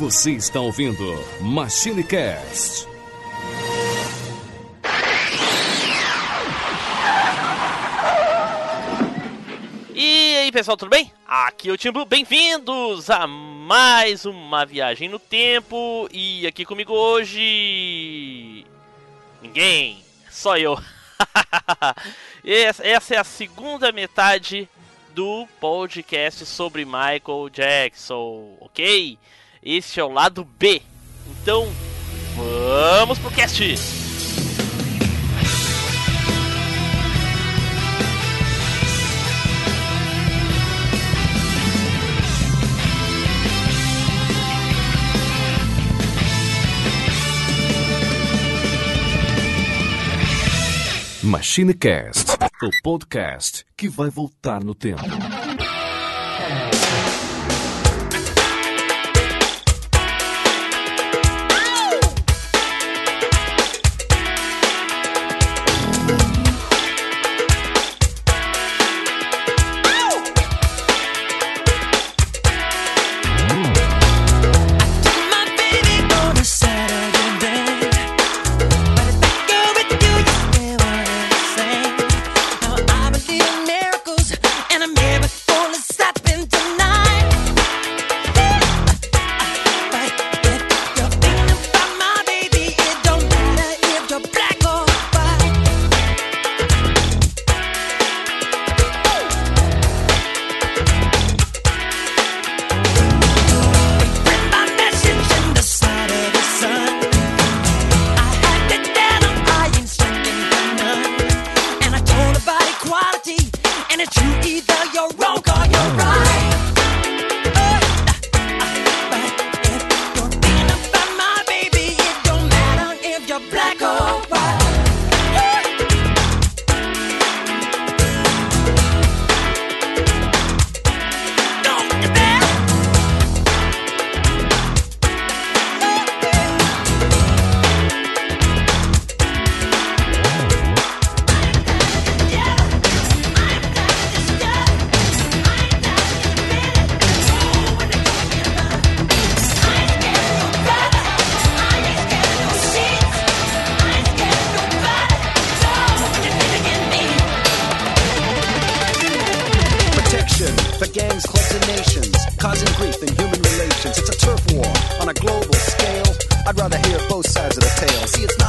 Você está ouvindo Machine Cast. E aí pessoal, tudo bem? Aqui é o Tim Blue, bem-vindos a mais uma viagem no tempo e aqui comigo hoje. Ninguém, só eu. Essa é a segunda metade do podcast sobre Michael Jackson, ok? Este é o lado B. Então, vamos pro cast! Machine Cast, o podcast que vai voltar no tempo. Both sides of the tale. See, it's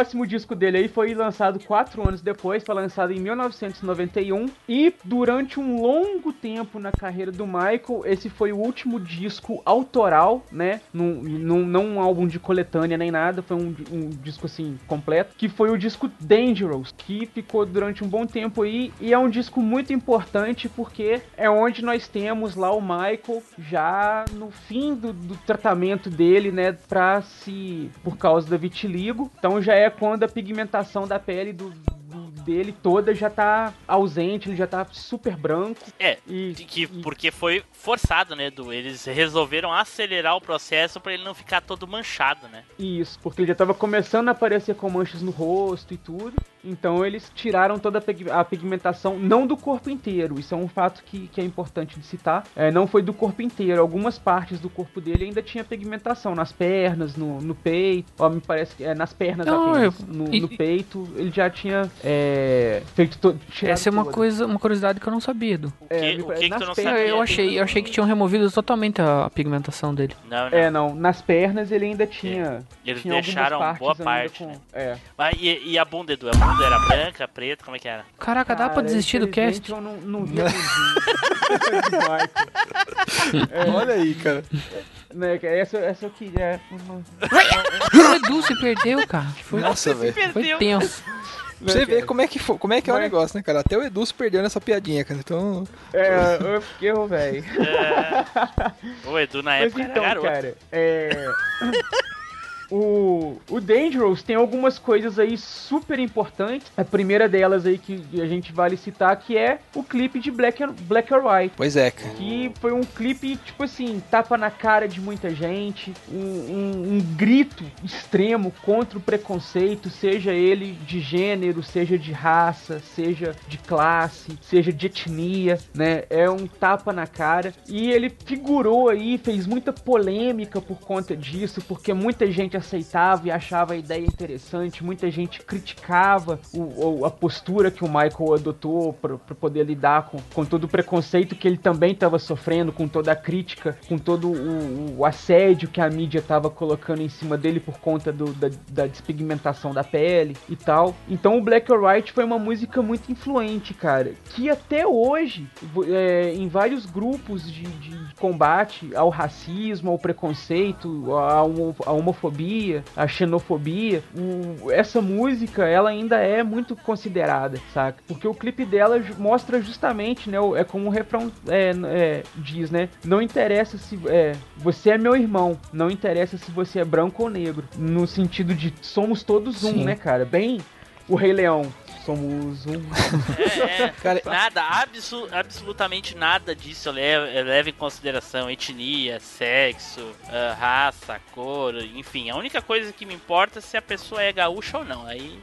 próximo disco dele aí foi lançado quatro anos depois, foi lançado em 1991. E durante um longo tempo na carreira do Michael, esse foi o último disco autoral, né? Num, num- não um álbum de coletânea nem nada, foi um, um disco assim completo. Que foi o disco Dangerous, que ficou durante um bom tempo aí. E é um disco muito importante porque é onde nós temos lá o Michael já no fim do, do tratamento dele, né? Pra se. por causa da vitiligo. Então já é quando a pigmentação da pele do, do- dele toda já tá ausente, ele já tá super branco. É, E, que, e- porque foi forçado, né, Edu? Eles resolveram acelerar o processo pra ele não ficar todo manchado, né? Isso, porque ele já tava começando a aparecer com manchas no rosto e tudo. Então eles tiraram toda a pig- a pigmentação, não do corpo inteiro. Isso é um fato que, que é importante de citar. É, não foi do corpo inteiro. Algumas partes do corpo dele ainda tinha pigmentação. Nas pernas, no, no peito. Ó, me parece que é nas pernas Não, apenas. eu- no, e- no peito, ele já tinha é, feito todo. Essa é uma coisa, uma curiosidade que eu não sabia, Edu. O que, É, o me- que, que nas tu não pernas- sabia? Eu achei, eu achei que tinham removido totalmente a pigmentação dele. Não, não. É, não. Nas pernas ele ainda tinha. Eles tinha deixaram boa parte, com- né? É. Mas e, e a bunda, Edu? A bunda era branca, preta, como é que era? Caraca, dá pra desistir do cast? Eu não, não vi Michael. Olha aí, cara. Né, que essa, essa eu queria. uma- O Edu se perdeu, cara. Foi, Nossa, velho. foi tenso. Pra você ver como é que, foi, como é, que é o negócio, né, cara? Até o Edu se perdeu nessa piadinha, cara. Então, É, eu fiquei, velho. É... o Edu na Mas época então, era garoto. cara, é. O, o Dangerous tem algumas coisas aí super importantes. A primeira delas aí que a gente vale citar que é o clipe de Black, and- Black or White. Pois é, cara. Que foi um clipe, tipo assim, tapa na cara de muita gente, um, um- um grito extremo contra o preconceito, seja ele de gênero, seja de raça, seja de classe, seja de etnia, né? É um tapa na cara. E ele figurou aí, fez muita polêmica por conta disso, porque muita gente aceitava e achava a ideia interessante, muita gente criticava o- o- a postura que o Michael adotou para poder lidar com, com todo o preconceito que ele também estava sofrendo, com toda a crítica, com todo o, o assédio que a mídia estava colocando em cima dele por conta do- da, da despigmentação da pele e tal. Então o Black or White foi uma música muito influente, cara, que até hoje, é, em vários grupos de, de combate ao racismo, ao preconceito, à homo- à homofobia, à xenofobia, o- essa música ela ainda é muito considerada, saca? Porque o clipe dela mostra justamente, né? É como o refrão é, é, diz, né? Não interessa se é, você é meu irmão, não interessa se você é branco ou negro, no sentido de somos todos um, Sim. né, cara? Bem o Rei Leão, somos um. É, é. Cara, Nada, absu- absolutamente nada disso leva, leva em consideração etnia, sexo, ah, raça, cor, enfim. A única coisa que me importa é se a pessoa é gaúcha ou não. Aí,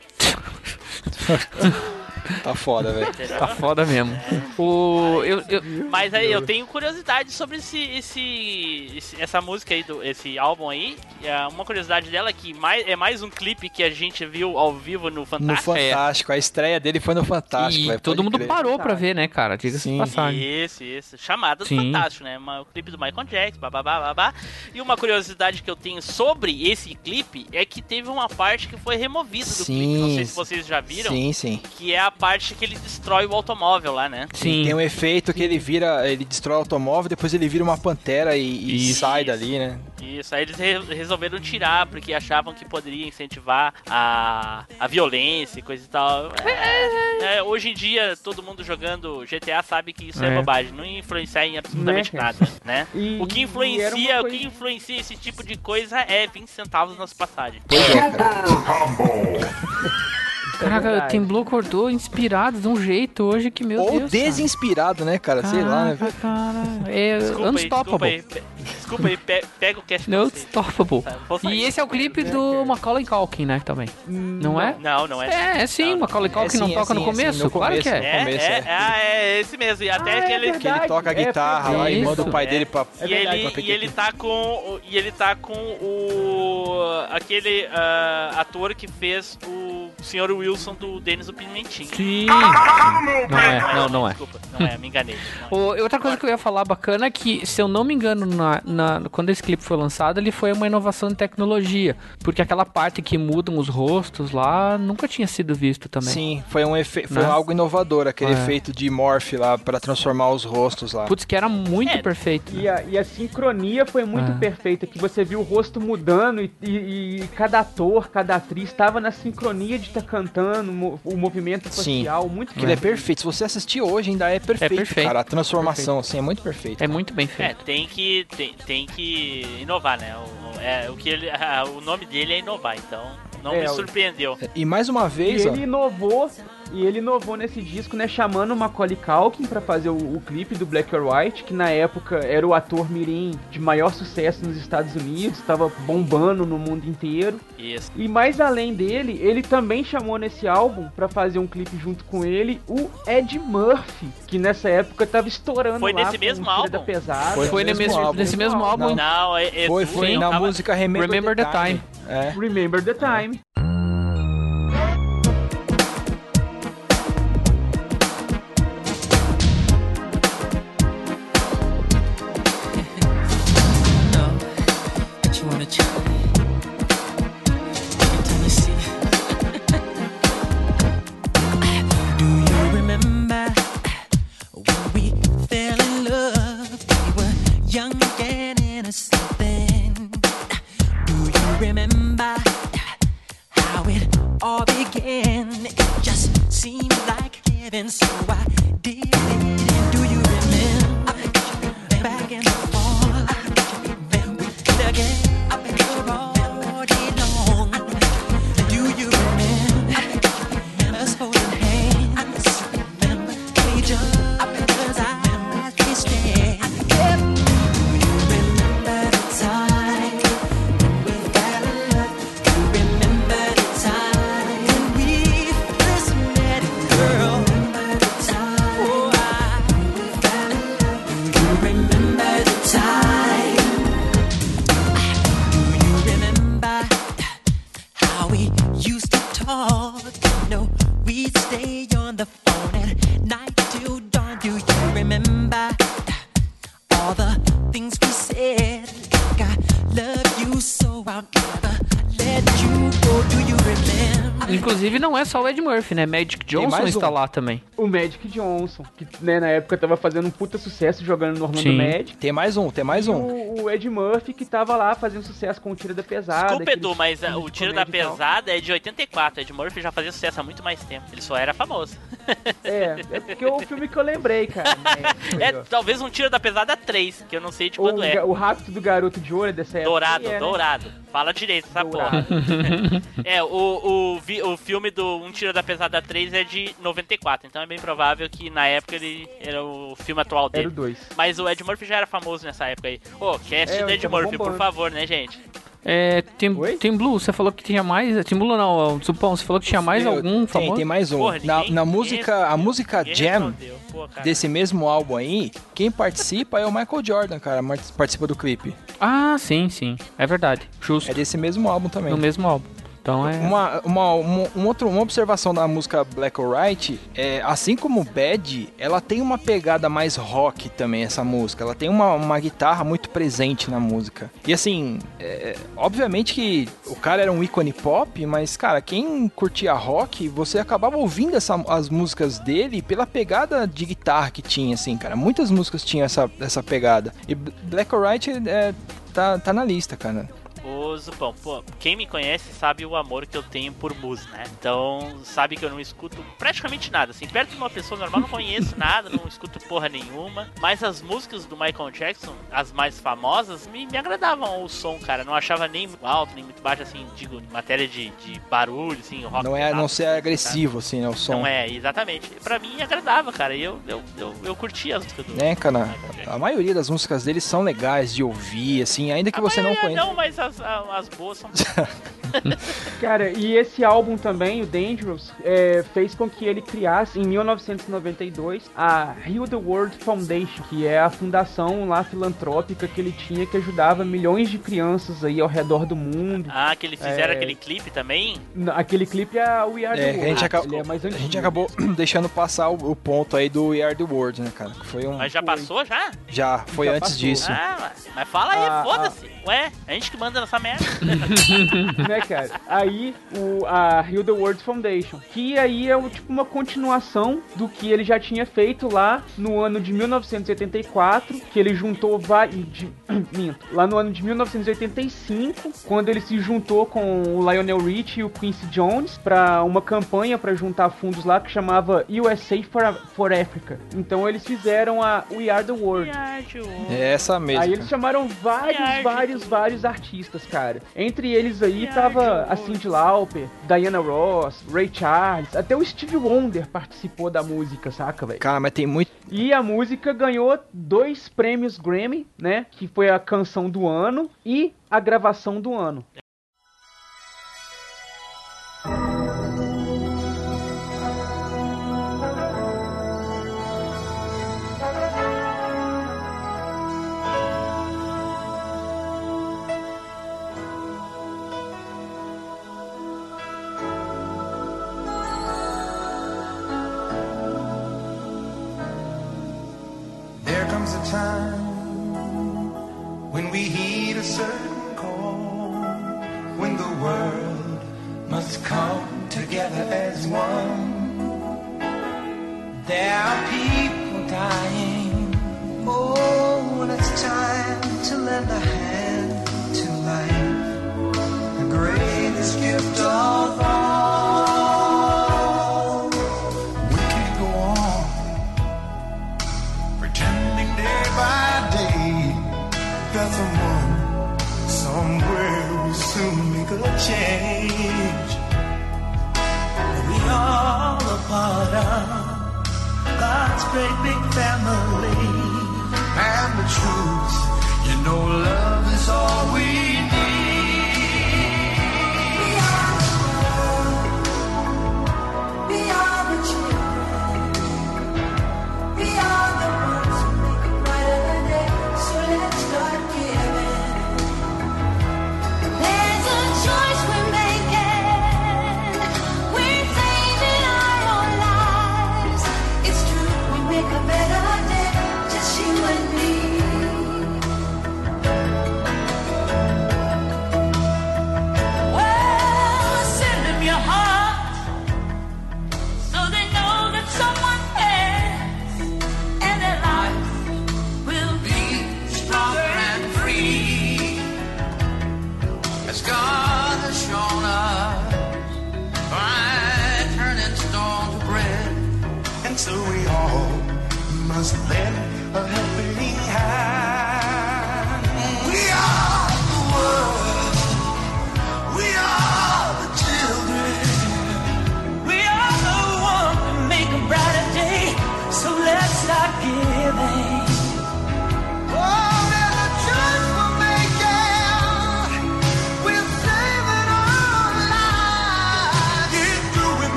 Tá foda, velho. Tá foda mesmo. O, eu, eu, Mas aí eu tenho curiosidade sobre esse, esse, esse- essa música aí, do, esse álbum aí. É uma curiosidade dela é que mais, é mais um clipe que a gente viu ao vivo no No Fantástico. Fantástico. A estreia dele foi no Fantástico, e velho. todo mundo crer. parou pra ver, né, cara? Diga-se de Sim. passagem. Isso, isso. Chamada do Sim. Fantástico, né? O clipe do Michael Jackson, babá, babá. E uma curiosidade que eu tenho sobre esse clipe é que teve uma parte que foi removida do clipe. Não sei se Sim. vocês já viram. Sim, sim. Que é a parte que ele destrói o automóvel lá, né? Sim. Tem um efeito que ele vira, ele destrói o automóvel, depois ele vira uma pantera e, e sai dali, né? Isso, aí eles re- resolveram tirar porque achavam que poderia incentivar a, a violência e coisa e tal. É, é, hoje em dia, todo mundo jogando GTA sabe que isso é, É. bobagem, não ia influenciar em absolutamente Né, nada, né? E- o que influencia, uma o coisa- que influencia esse tipo de coisa é 20 centavos nas passagens. Pois é, cara. Caraca, verdade. tem Blue acordou inspirado de um jeito hoje que, meu Ou Deus. cara. desinspirado, né, cara? Sei lá, né? Caraca, cara. É Desculpa aí, desculpa unstoppable. aí, desculpa aí, pe- pega o No você. Unstoppable. Tá. E esse é o clipe do Macaulay Culkin, né, também. Não é? Não, não é. É, é sim, Não. Macaulay Culkin sim, não é toca no sim, é sim, começo? no claro que começo, é. É, começo, é, é. é, é esse mesmo. E até Ah, é que ele, Que ele toca a É guitarra lá e manda o pai É. dele pra. E ele, e ele tá com. E ele tá com o. aquele ah, ator que fez o Sr. Wilson do Denis o Pimentinho. Sim. Não é, não, não é. Desculpa, não é, me enganei. É. O- outra coisa que eu ia falar bacana é que, se eu não me engano, na, na- quando esse clipe foi lançado, ele foi uma inovação de tecnologia. Porque aquela parte que mudam os rostos lá nunca tinha sido visto também. Sim, foi um efe... foi Né? algo inovador, aquele É. efeito de morph lá pra transformar os rostos lá. Putz, que era muito É, perfeito. E a, e a sincronia foi muito Ah. perfeita, que você viu o rosto mudando e, e- e cada ator, cada atriz estava na sincronia de estar cantando mo- o movimento Sim. facial, muito Aquilo é perfeito. Se você assistir hoje, ainda é perfeito, perfeito. cara. A transformação, assim, é muito perfeito. É muito bem É, feito. tem que, tem, tem que inovar, né? O, é, o, que ele, o nome dele é inovar, então não É, me surpreendeu. E mais uma E vez, ó, ele inovou, e ele inovou nesse disco, né, chamando o Macaulay Culkin pra fazer o, o clipe do Black or White, que na época era o ator mirim de maior sucesso nos Estados Unidos, estava bombando no mundo inteiro. Isso. E mais além dele, ele também chamou nesse álbum pra fazer um clipe junto com ele o Ed Murphy, que nessa época tava estourando Foi lá nesse mesmo álbum? da Pesada. Foi Foi nesse mesmo mesmo, álbum. nesse mesmo álbum. Não. Não, é, é foi, foi na tava- música Remember, Remember the Time. É. Remember the Time. Inclusive, não é só o Ed Murphy, né? Magic Johnson está um. lá também. O Magic Johnson, que né, na época tava fazendo um puta sucesso jogando no Orlando Sim. Magic. Tem mais um, tem mais E um. O, Ed Murphy que tava lá fazendo sucesso com o Tiro da Pesada. Desculpa, Edu, mas filmes o de Tiro da e. Pesada é de 84. Ed Murphy já fazia sucesso há muito mais tempo. Ele só era famoso. É, é porque é o filme que eu lembrei, cara. né? É talvez um Tiro da Pesada 3, que eu não sei de Ou quando o, é. o Rapto do Garoto de Ouro é dessa época. Dourado, É, né? dourado. Fala direito essa Dourado. porra. É, o, o, vi- o filme do Um Tiro da Pesada 3 é de 94, então é bem provável que na época ele era o filme atual Era o dele. 2. Mas o Ed Murphy já era famoso nessa época aí. Ô, cast É, do Ed Murphy, por favor, né, gente? É, tem, Oi? tem Blue, você falou que tinha mais. Tem Blue não, Supão, você falou que tinha mais Tem- algum tem, famoso? tem mais um. Porra, na, na música, a música Jam. Pô, desse mesmo álbum aí, quem participa é o Michael Jordan, cara, participa do clipe. Ah, sim, sim. É verdade. Justo. É desse mesmo álbum também. No mesmo álbum. Então é. Uma, uma, uma, um outro, uma observação da música Black or White é, assim como Bad, ela tem uma pegada mais rock também, essa música. Ela tem uma, uma guitarra muito presente na música. E assim, é, obviamente que o cara era um ícone pop, mas, cara, quem curtia rock, você acabava ouvindo essa, as músicas dele pela pegada de guitarra que tinha, assim, cara. Muitas músicas tinham essa, essa pegada. E Black or White é, tá, tá na lista, cara. Ô, Zupão, pô, quem me conhece sabe o amor que eu tenho por música, né? Então, sabe que eu não escuto praticamente nada, assim, perto de uma pessoa normal não conheço nada, não escuto porra nenhuma, mas as músicas do Michael Jackson, as mais famosas, me, me agradavam o som, cara, não achava nem muito alto, nem muito baixo, assim, digo, em matéria de, de barulho, assim, rock Não é não ser sabe? agressivo, assim, né, o som. Não é, exatamente. Pra mim agradava, cara, e eu, eu, eu, eu curtia as músicas do né, cara? A maioria das músicas dele são legais de ouvir, assim, ainda que A você não conheça. Não, mas as, a- as boas são Cara, e esse álbum também, o Dangerous, é, fez com que ele criasse, em 1992, a Heal the World Foundation, que é a fundação lá filantrópica que ele tinha, que ajudava milhões de crianças aí ao redor do mundo. Ah, que eles fizeram É. aquele clipe também? Aquele clipe é We Are É, the que a gente, World, acabou, é mais a antigo. gente acabou deixando passar o, o ponto aí do We Are the World, né, cara? Que foi um. Mas já passou já? Já, foi Já antes passou. disso. Ah, mas- fala aí, Ah, foda-se. Ué, a gente que manda nessa merda. né, cara? Aí o, a Heal the World Foundation, que aí é um, tipo uma continuação do que ele já tinha feito lá no ano de 1984, que ele juntou vários. Minto. Lá no ano de 1985, quando ele se juntou com o Lionel Rich e o Quincy Jones para uma campanha para juntar fundos lá que chamava USA for, for Africa. Então eles fizeram a We Are the World. É essa mesmo. Aí eles chamaram vários, vários, vários artistas, cara. Entre eles aí Viagem tava a Cyndi Lauper, Diana Ross, Ray Charles, até o Steve Wonder participou da música, saca, velho? Cara, mas tem muito. E a música ganhou dois prêmios Grammy, né? Que foi a canção do ano e a gravação do ano. answer.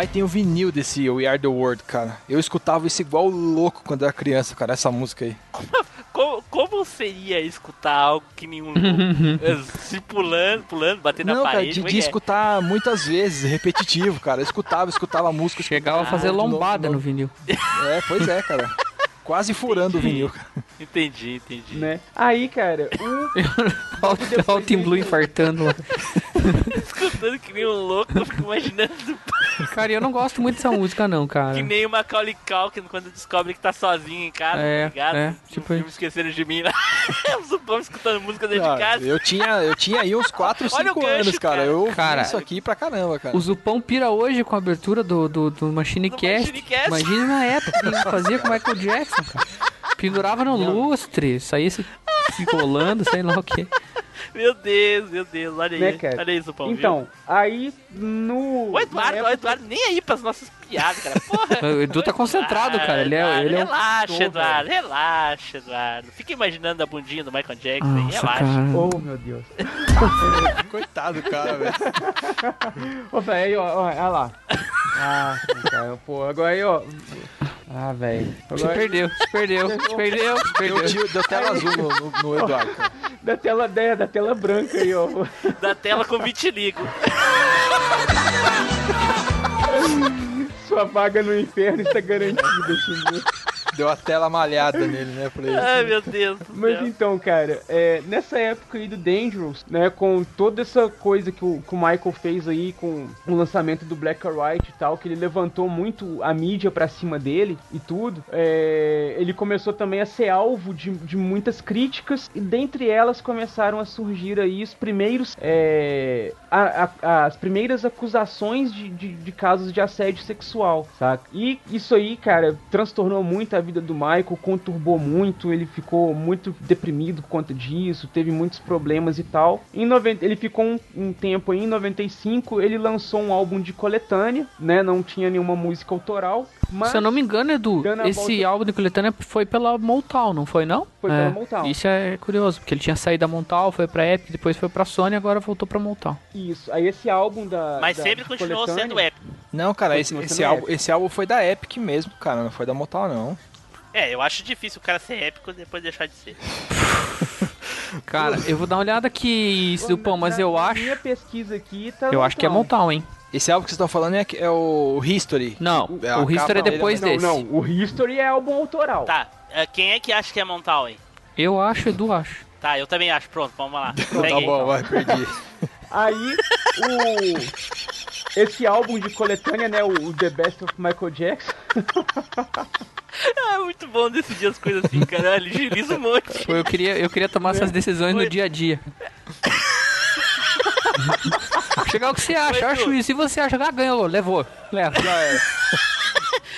Pai tem o vinil desse We Are The World, cara. Eu escutava isso igual louco quando era criança, cara, essa música aí. Como, como seria escutar algo que nenhum se pulando, pulando, batendo Não, na parede? de, como é de é? escutar muitas vezes, repetitivo, cara. Eu escutava, escutava a música. Chegava a fazer de lombada de no novo. vinil. É, pois é, cara. Quase furando o vinil, cara. Entendi, entendi. Né? Aí, cara, o Olha o Tim Blue infartando lá. Escutando que nem um louco, eu fico imaginando Cara, eu não gosto muito dessa música, não, cara. que nem o Macaulay Culkin quando descobre que tá sozinho em casa, É, tá ligado? é, tipo isso. Esqueceram de mim lá. o Zupão escutando música dentro Ah, de casa. eu, tinha, eu tinha aí uns 4, Olha o 5 gancho, anos, cara. cara. Eu Cara, isso aqui pra caramba, cara. O Zupão pira hoje com a abertura do, do, do Machine Do Cast. Machine Cast. Imagina na época que ele fazia com o Michael Jackson, cara. Pendurava no lustre, saía se, se rolando, sei lá o que. Meu Deus, meu Deus, olha aí. Né, cara? Olha aí, Zupão. Então, aí no. viu? o Eduardo, na o época- Eduardo nem aí pras nossas piadas, cara. Porra. O Edu tá concentrado, cara. Ele é, ele é um... relaxa, Tô, Eduardo, relaxa, Eduardo. Fica imaginando a bundinha do Michael Jackson aí, Nossa, relaxa. cara. Oh, meu Deus. Coitado, cara, velho. Ô, velho, aí, ó, ó, olha lá. Ah, cara, pô, agora aí, ó. Ah, velho. Se Agora- perdeu, se perdeu, se perdeu, se Deu, perdeu. tio, deu tela azul no, no, no Eduardo. Da tela 10, da tela branca aí, ó. Da tela com vitiligo. Sua vaga no inferno está garantida, Xingu. Deu a tela malhada nele, né? Ai, meu Deus do Mas céu. então, cara, é, nessa época aí do Dangerous, né, com toda essa coisa que o, que o Michael fez aí com o lançamento do Black or White e tal, que ele levantou muito a mídia pra cima dele e tudo, é, ele começou também a ser alvo de, de muitas críticas e dentre elas começaram a surgir aí os primeiros, é, a- a- as primeiras acusações de, de, de casos de assédio sexual, saca? E isso aí, cara, transtornou muito a vida do Michael, conturbou muito, ele ficou muito deprimido por conta disso, teve muitos problemas e tal. Em 90, ele ficou um, um tempo aí, em 95, ele lançou um álbum de coletânea, né? Não tinha nenhuma música autoral, mas Se eu não me engano, Edu, a esse volta- álbum de coletânea foi pela Motown, não foi não? Foi É, pela Motown. Isso é curioso, porque ele tinha saído da Motown, foi pra Epic, depois foi pra Sony, agora voltou pra Motown. isso. Aí esse álbum da Mas da- sempre continuou coletânea- sendo épico. Não, cara, esse, esse, álbum, Epic. esse álbum foi da Epic mesmo, cara. Não foi da Motown, não. É, eu acho difícil o cara ser épico e depois deixar de ser. Cara, eu vou dar uma olhada aqui, Pô, Zupão, mas eu acho. Minha pesquisa aqui tá Eu acho que é Motown, hein? Esse álbum que vocês estão falando é, é o History. Não, É, o History é depois dele desse. Não, não, o History é álbum autoral. Tá, é, quem é que acha que é Montal, hein? Eu acho, Edu acho. Tá, eu também acho. Pronto, vamos lá. Tá bom, vai, perdi. Aí, o... Esse álbum de coletânea, né, o The Best of Michael Jackson, Ah, é muito bom decidir as coisas assim, cara. Agiliza um monte. Pô, Eu queria, eu queria tomar essas decisões no Foi. dia a dia. Chegar o que você acha, eu acho isso. Se você acha, ah, ganhou, levou. Leva. Já era.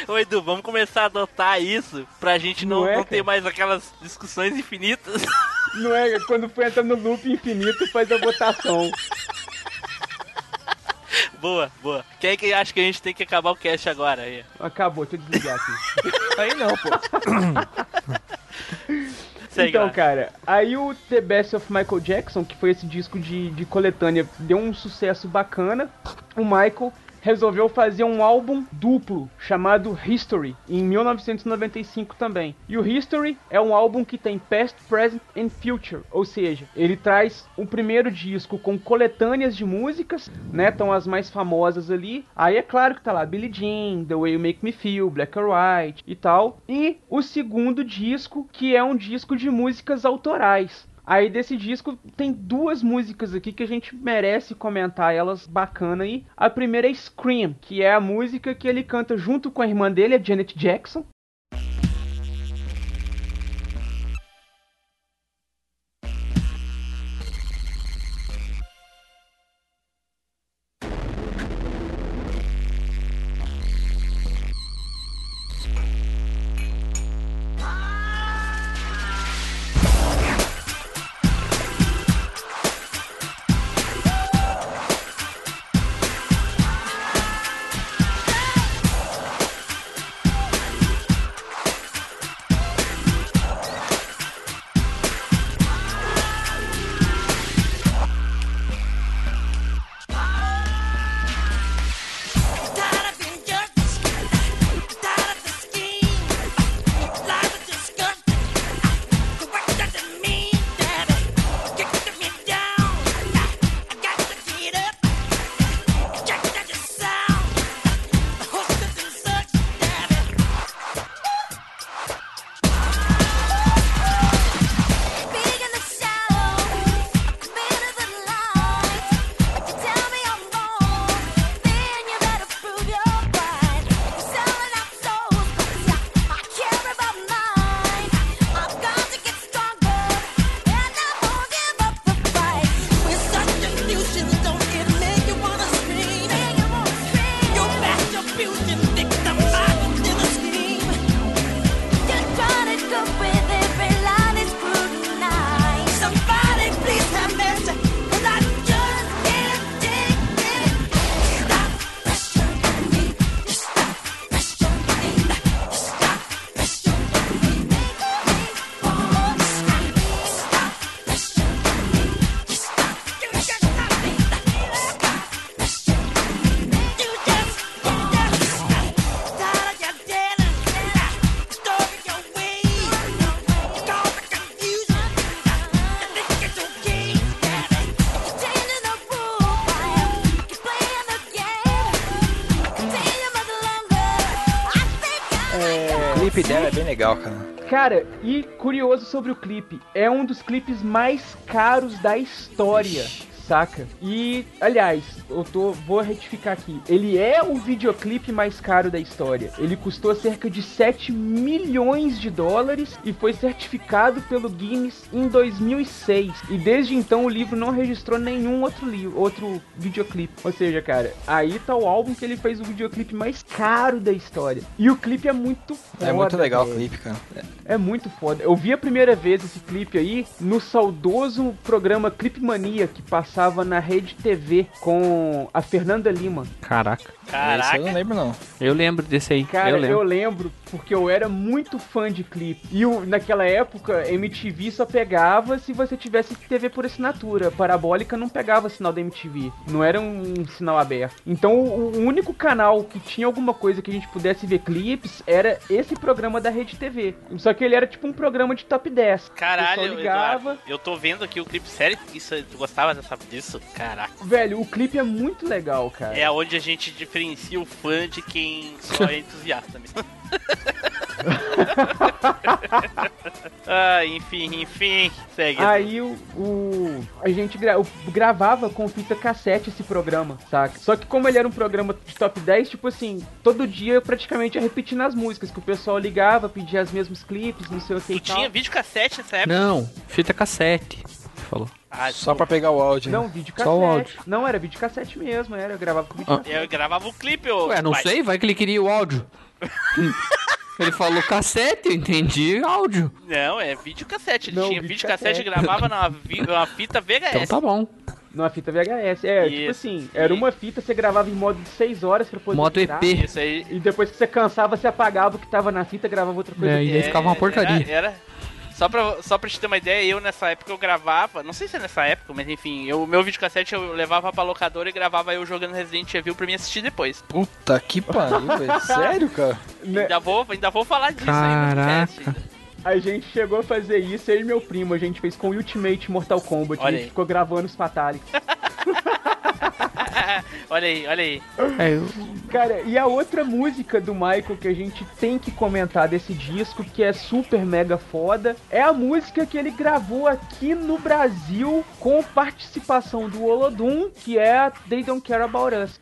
Ô Edu, vamos começar a adotar isso pra gente não, Não é, não ter mais aquelas discussões infinitas. não é? Quando for entrar no loop infinito, faz a votação. Boa, boa. Quem é que acha que a gente tem que acabar o cast agora? Aí? Acabou, deixa eu desligar aqui. Aí não, pô. Então, lá. cara, aí o The Best of Michael Jackson, que foi esse disco de, de coletânea, deu um sucesso bacana. O Michael resolveu fazer um álbum duplo chamado History em 1995 também. E o History é um álbum que tem Past, Present and Future, ou seja, ele traz o primeiro disco com coletâneas de músicas, né, estão as mais famosas ali. Aí é claro que tá lá Billie Jean, The Way You Make Me Feel, Black or White e tal. E o segundo disco, que é um disco de músicas autorais. Aí desse disco tem duas músicas aqui que a gente merece comentar elas bacana aí. A primeira é Scream, que é a música que ele canta junto com a irmã dele, a Janet Jackson. Dela é bem legal, cara. Cara, e curioso sobre o clipe, é um dos clipes mais caros da história. Saca? E, aliás, eu tô, vou retificar aqui. Ele é o videoclipe mais caro da história. Ele custou cerca de 7 milhões de dólares e foi certificado pelo Guinness em 2006. E desde então o livro não registrou nenhum outro livro, outro videoclipe. Ou seja, cara, aí tá o álbum que ele fez o videoclipe mais caro da história. E o clipe é muito foda. É muito legal o clipe, cara. É muito foda. Eu vi a primeira vez esse clipe aí no saudoso programa Clipe Mania que passava na Rede TV com a Fernanda Lima. Caraca. Esse eu não Caraca. lembro, não. Eu lembro desse aí. Cara, eu eu lembro. lembro. porque eu era muito fã de clipe. E o- naquela época, MTV só pegava se você tivesse TV por assinatura. Parabólica não pegava sinal da MTV. Não era um sinal aberto. Então o, o único canal que tinha alguma coisa que a gente pudesse ver clipes era esse programa da Rede TV. Só que ele era tipo um programa de top 10. O Caralho, ligava. Eduardo, eu tô vendo aqui o clipe sério. Isso, tu gostava dessa, disso? Caraca. Velho, o clipe é muito legal, cara. É onde a gente diferencia o fã de quem só é entusiasta mesmo. ah, enfim, enfim. Segue. Aí o, o- a gente gra- o- gravava com fita cassete esse programa, saca? Só que como ele era um programa de top 10, tipo assim, todo dia eu praticamente ia repetindo as músicas, que o pessoal ligava, pedia os mesmos clipes, não sei o que tu e tal. tinha videocassete nessa época? Não, fita cassete. Falou. Ah, Só pra pegar o áudio. Não, né? vídeo Só o cassete. áudio. Não, era vídeo cassete mesmo, era, eu gravava com vídeo Ah. cassete. Eu gravava o clipe, ô. Ué, não pai. sei, vai que ele queria o áudio. ele falou cassete, eu entendi áudio. Não, é videocassete. Ele Não, tinha videocassete. videocassete e gravava numa, vi- uma fita VHS. Então tá bom. Numa fita VHS. É, tipo Isso. assim, era uma fita, você gravava em modo de 6 horas pra poder Modo tirar, EP. Isso aí. E depois que você cansava, você apagava o que tava na fita, gravava outra coisa. É, e aí ficava uma porcaria. Era, era- Só, pra, só pra te ter uma ideia, eu nessa época eu gravava, não sei se é nessa época, mas enfim, o meu videocassete eu levava pra locadora e gravava eu jogando Resident Evil pra mim assistir depois. Puta que pariu, velho. Sério, cara? Ainda vou, ainda vou falar disso Caraca. aí no. A gente chegou a fazer isso, eu e meu primo, a gente fez com Ultimate Mortal Kombat. Olha a gente aí. ficou gravando os Fatalities. olha aí, olha aí. É, eu- Cara, e a outra música do Michael que a gente tem que comentar desse disco, que é super mega foda, é a música que ele gravou aqui no Brasil com participação do Olodum, que é They Don't Care About Us.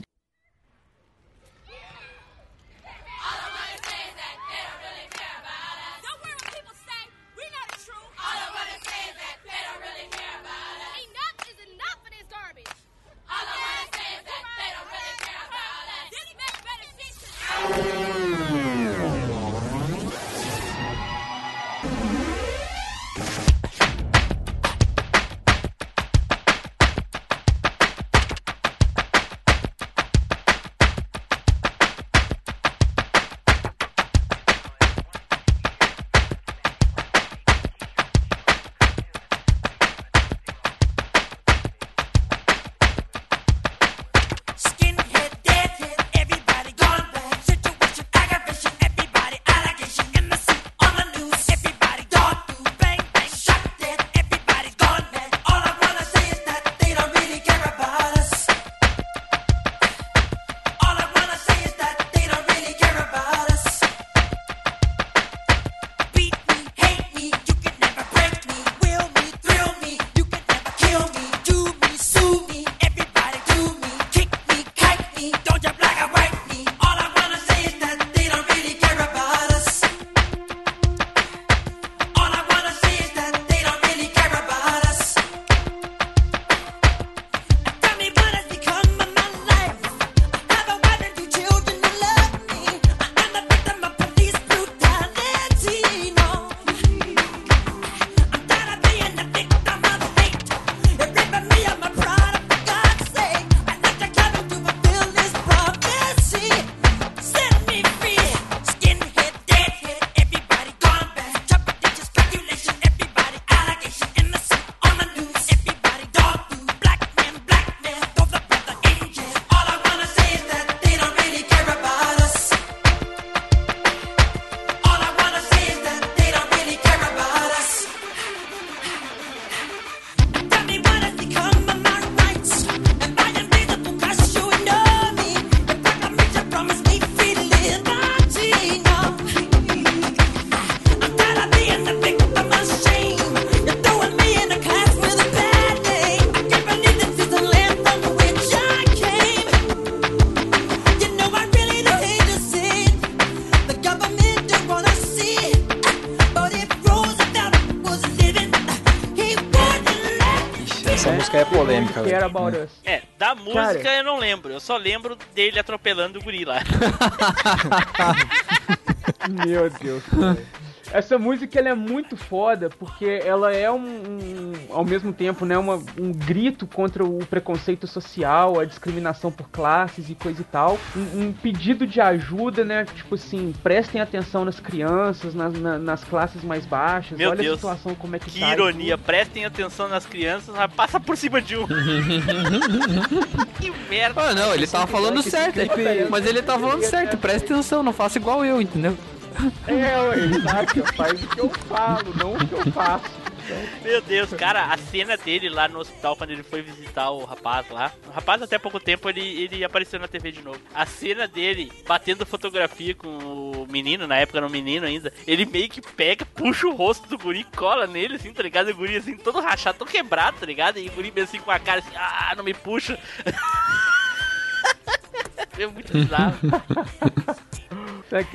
About Us. É, da música Cara. eu não lembro. Eu só lembro dele atropelando o guri lá. Meu Deus, cara. Essa música ela é muito foda porque ela é um- ao mesmo tempo, né, uma, um grito contra o preconceito social, a discriminação por classes e coisa e tal. Um, um pedido de ajuda, né, tipo assim, prestem atenção nas crianças, nas, na- nas classes mais baixas. Meu Olha Deus. a situação como é que, Que tá e ironia, prestem atenção nas crianças, mas passa por cima de um. que merda. Ah, não, ele tava falando certo. Mas ele tava falando certo, presta atenção, não faça igual eu, entendeu? É, ué, exato, faz o que eu falo, não o que eu faço. Meu Deus, cara, a cena dele lá no hospital quando ele foi visitar o rapaz lá. O rapaz até pouco tempo ele, ele apareceu na TV de novo. A cena dele batendo fotografia com o menino, na época era um menino ainda. Ele meio que pega, puxa o rosto do guri, cola nele, assim, tá ligado? E o guri assim, todo rachado, todo quebrado, tá ligado? E o guri assim com a cara assim, ah, não me puxa. É muito bizarro.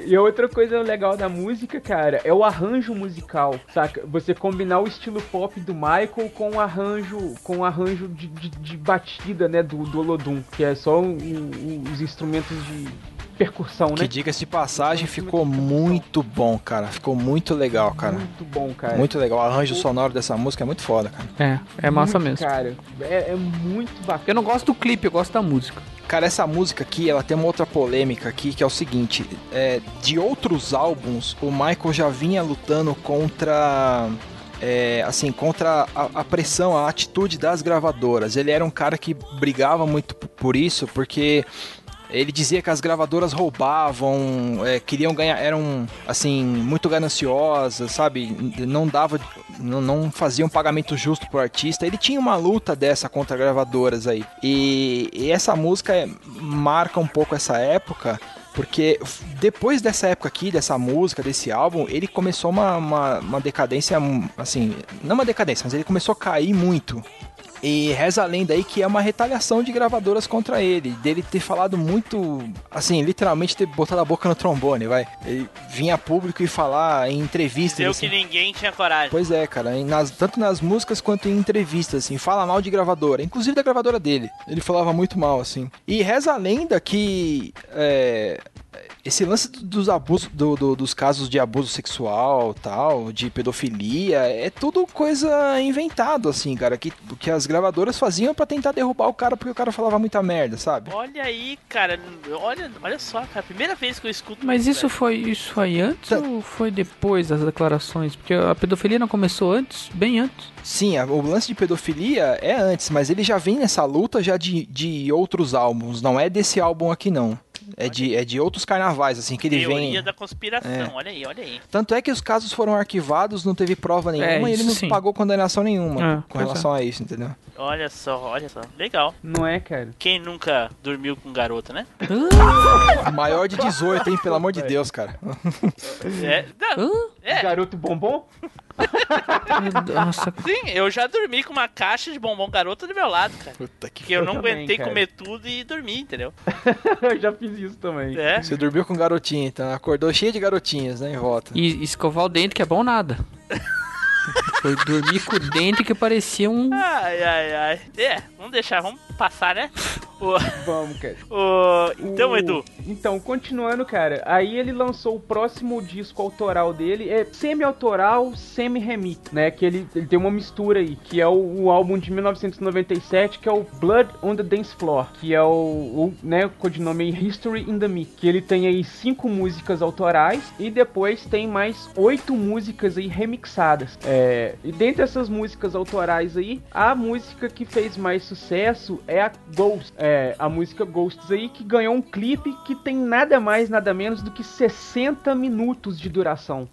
E outra coisa legal da música, cara, é o arranjo musical, saca? Você combinar o estilo pop do Michael com o arranjo, com o arranjo de, de, de batida, né, do, do Olodum, que é só os instrumentos de percussão, Que né? diga-se de passagem, ficou muito bom, cara. Ficou muito legal, cara. Muito bom, cara. Muito legal. O arranjo sonoro dessa música é muito foda, cara. É, é massa Muito, mesmo. Cara, é, é muito bacana. Eu não gosto do clipe, eu gosto da música. Cara, essa música aqui, ela tem uma outra polêmica aqui, que é o seguinte: é, de outros álbuns, o Michael já vinha lutando contra. é, assim, contra a, a pressão, a atitude das gravadoras. Ele era um cara que brigava muito por isso, porque ele dizia que as gravadoras roubavam, é, queriam ganhar, eram assim muito gananciosas, sabe? Não dava, não, não faziam pagamento justo pro artista. Ele tinha uma luta dessa contra gravadoras aí. E, e essa música é- marca um pouco essa época. Porque depois dessa época aqui, dessa música, desse álbum, ele começou uma, uma, uma decadência, assim, não uma decadência, mas ele começou a cair muito. E reza a lenda aí que é uma retaliação de gravadoras contra ele, dele ter falado muito, assim, literalmente ter botado a boca no trombone, vai. Ele vinha a público e falar em entrevistas. Deu assim. que ninguém tinha coragem. Pois é, cara, nas- tanto nas músicas quanto em entrevistas, assim, fala mal de gravadora, inclusive da gravadora dele. Ele falava muito mal, assim. E reza a lenda que é, esse lance do- dos abusos, do- do- dos casos de abuso sexual, tal, de pedofilia, é tudo coisa inventado, assim, cara, que, que as gravadoras faziam pra tentar derrubar o cara porque o cara falava muita merda, sabe? Olha aí, cara, olha, olha só, cara, primeira vez que eu escuto Mas isso velho. foi, isso foi antes Tá. ou foi depois das declarações? Porque a pedofilia não começou antes, bem antes. Sim, a- o lance de pedofilia é antes, mas ele já vem nessa luta já de, de outros álbuns, não é desse álbum aqui não. É de, é de outros carnavais, assim, que ele Teoria vem. da conspiração, É. olha aí, olha aí. Tanto é que os casos foram arquivados, não teve prova nenhuma e ele não sim. pagou condenação nenhuma É, com relação a isso, entendeu? Olha só, olha só. Legal. Não é, cara? Quem nunca dormiu com garota, né? Maior de 18, hein? Pelo amor de Deus, cara. É, não? É, Garoto bombom? Nossa, sim, eu já dormi com uma caixa de bombom garota do meu lado, cara. Puta que Porque eu não também, aguentei cara. comer tudo e dormi, entendeu? Eu já fiz isso também. É. Você dormiu com garotinha, então. Acordou cheio de garotinhas, né? Em volta. e escovar o dente que é bom nada. Foi dormir com o dente que parecia um. Ai, ai, ai. É, vamos deixar, vamos passar, né? O, Vamos, cara. o, então, O- Edu, Então, continuando, cara, aí ele lançou o próximo disco autoral dele, é semi-autoral, semi-remix, né? Que ele, ele tem uma mistura aí, que é o, o álbum de 1997, que é o Blood on the Dance Floor, que é o, o né, o codinome aí History in the Mix, que ele tem aí cinco músicas autorais e depois tem mais oito músicas aí remixadas. É, e dentre essas músicas autorais aí, a música que fez mais sucesso é a Ghost, é, a música Ghosts aí, que ganhou um clipe que tem nada mais, nada menos do que 60 minutos de duração.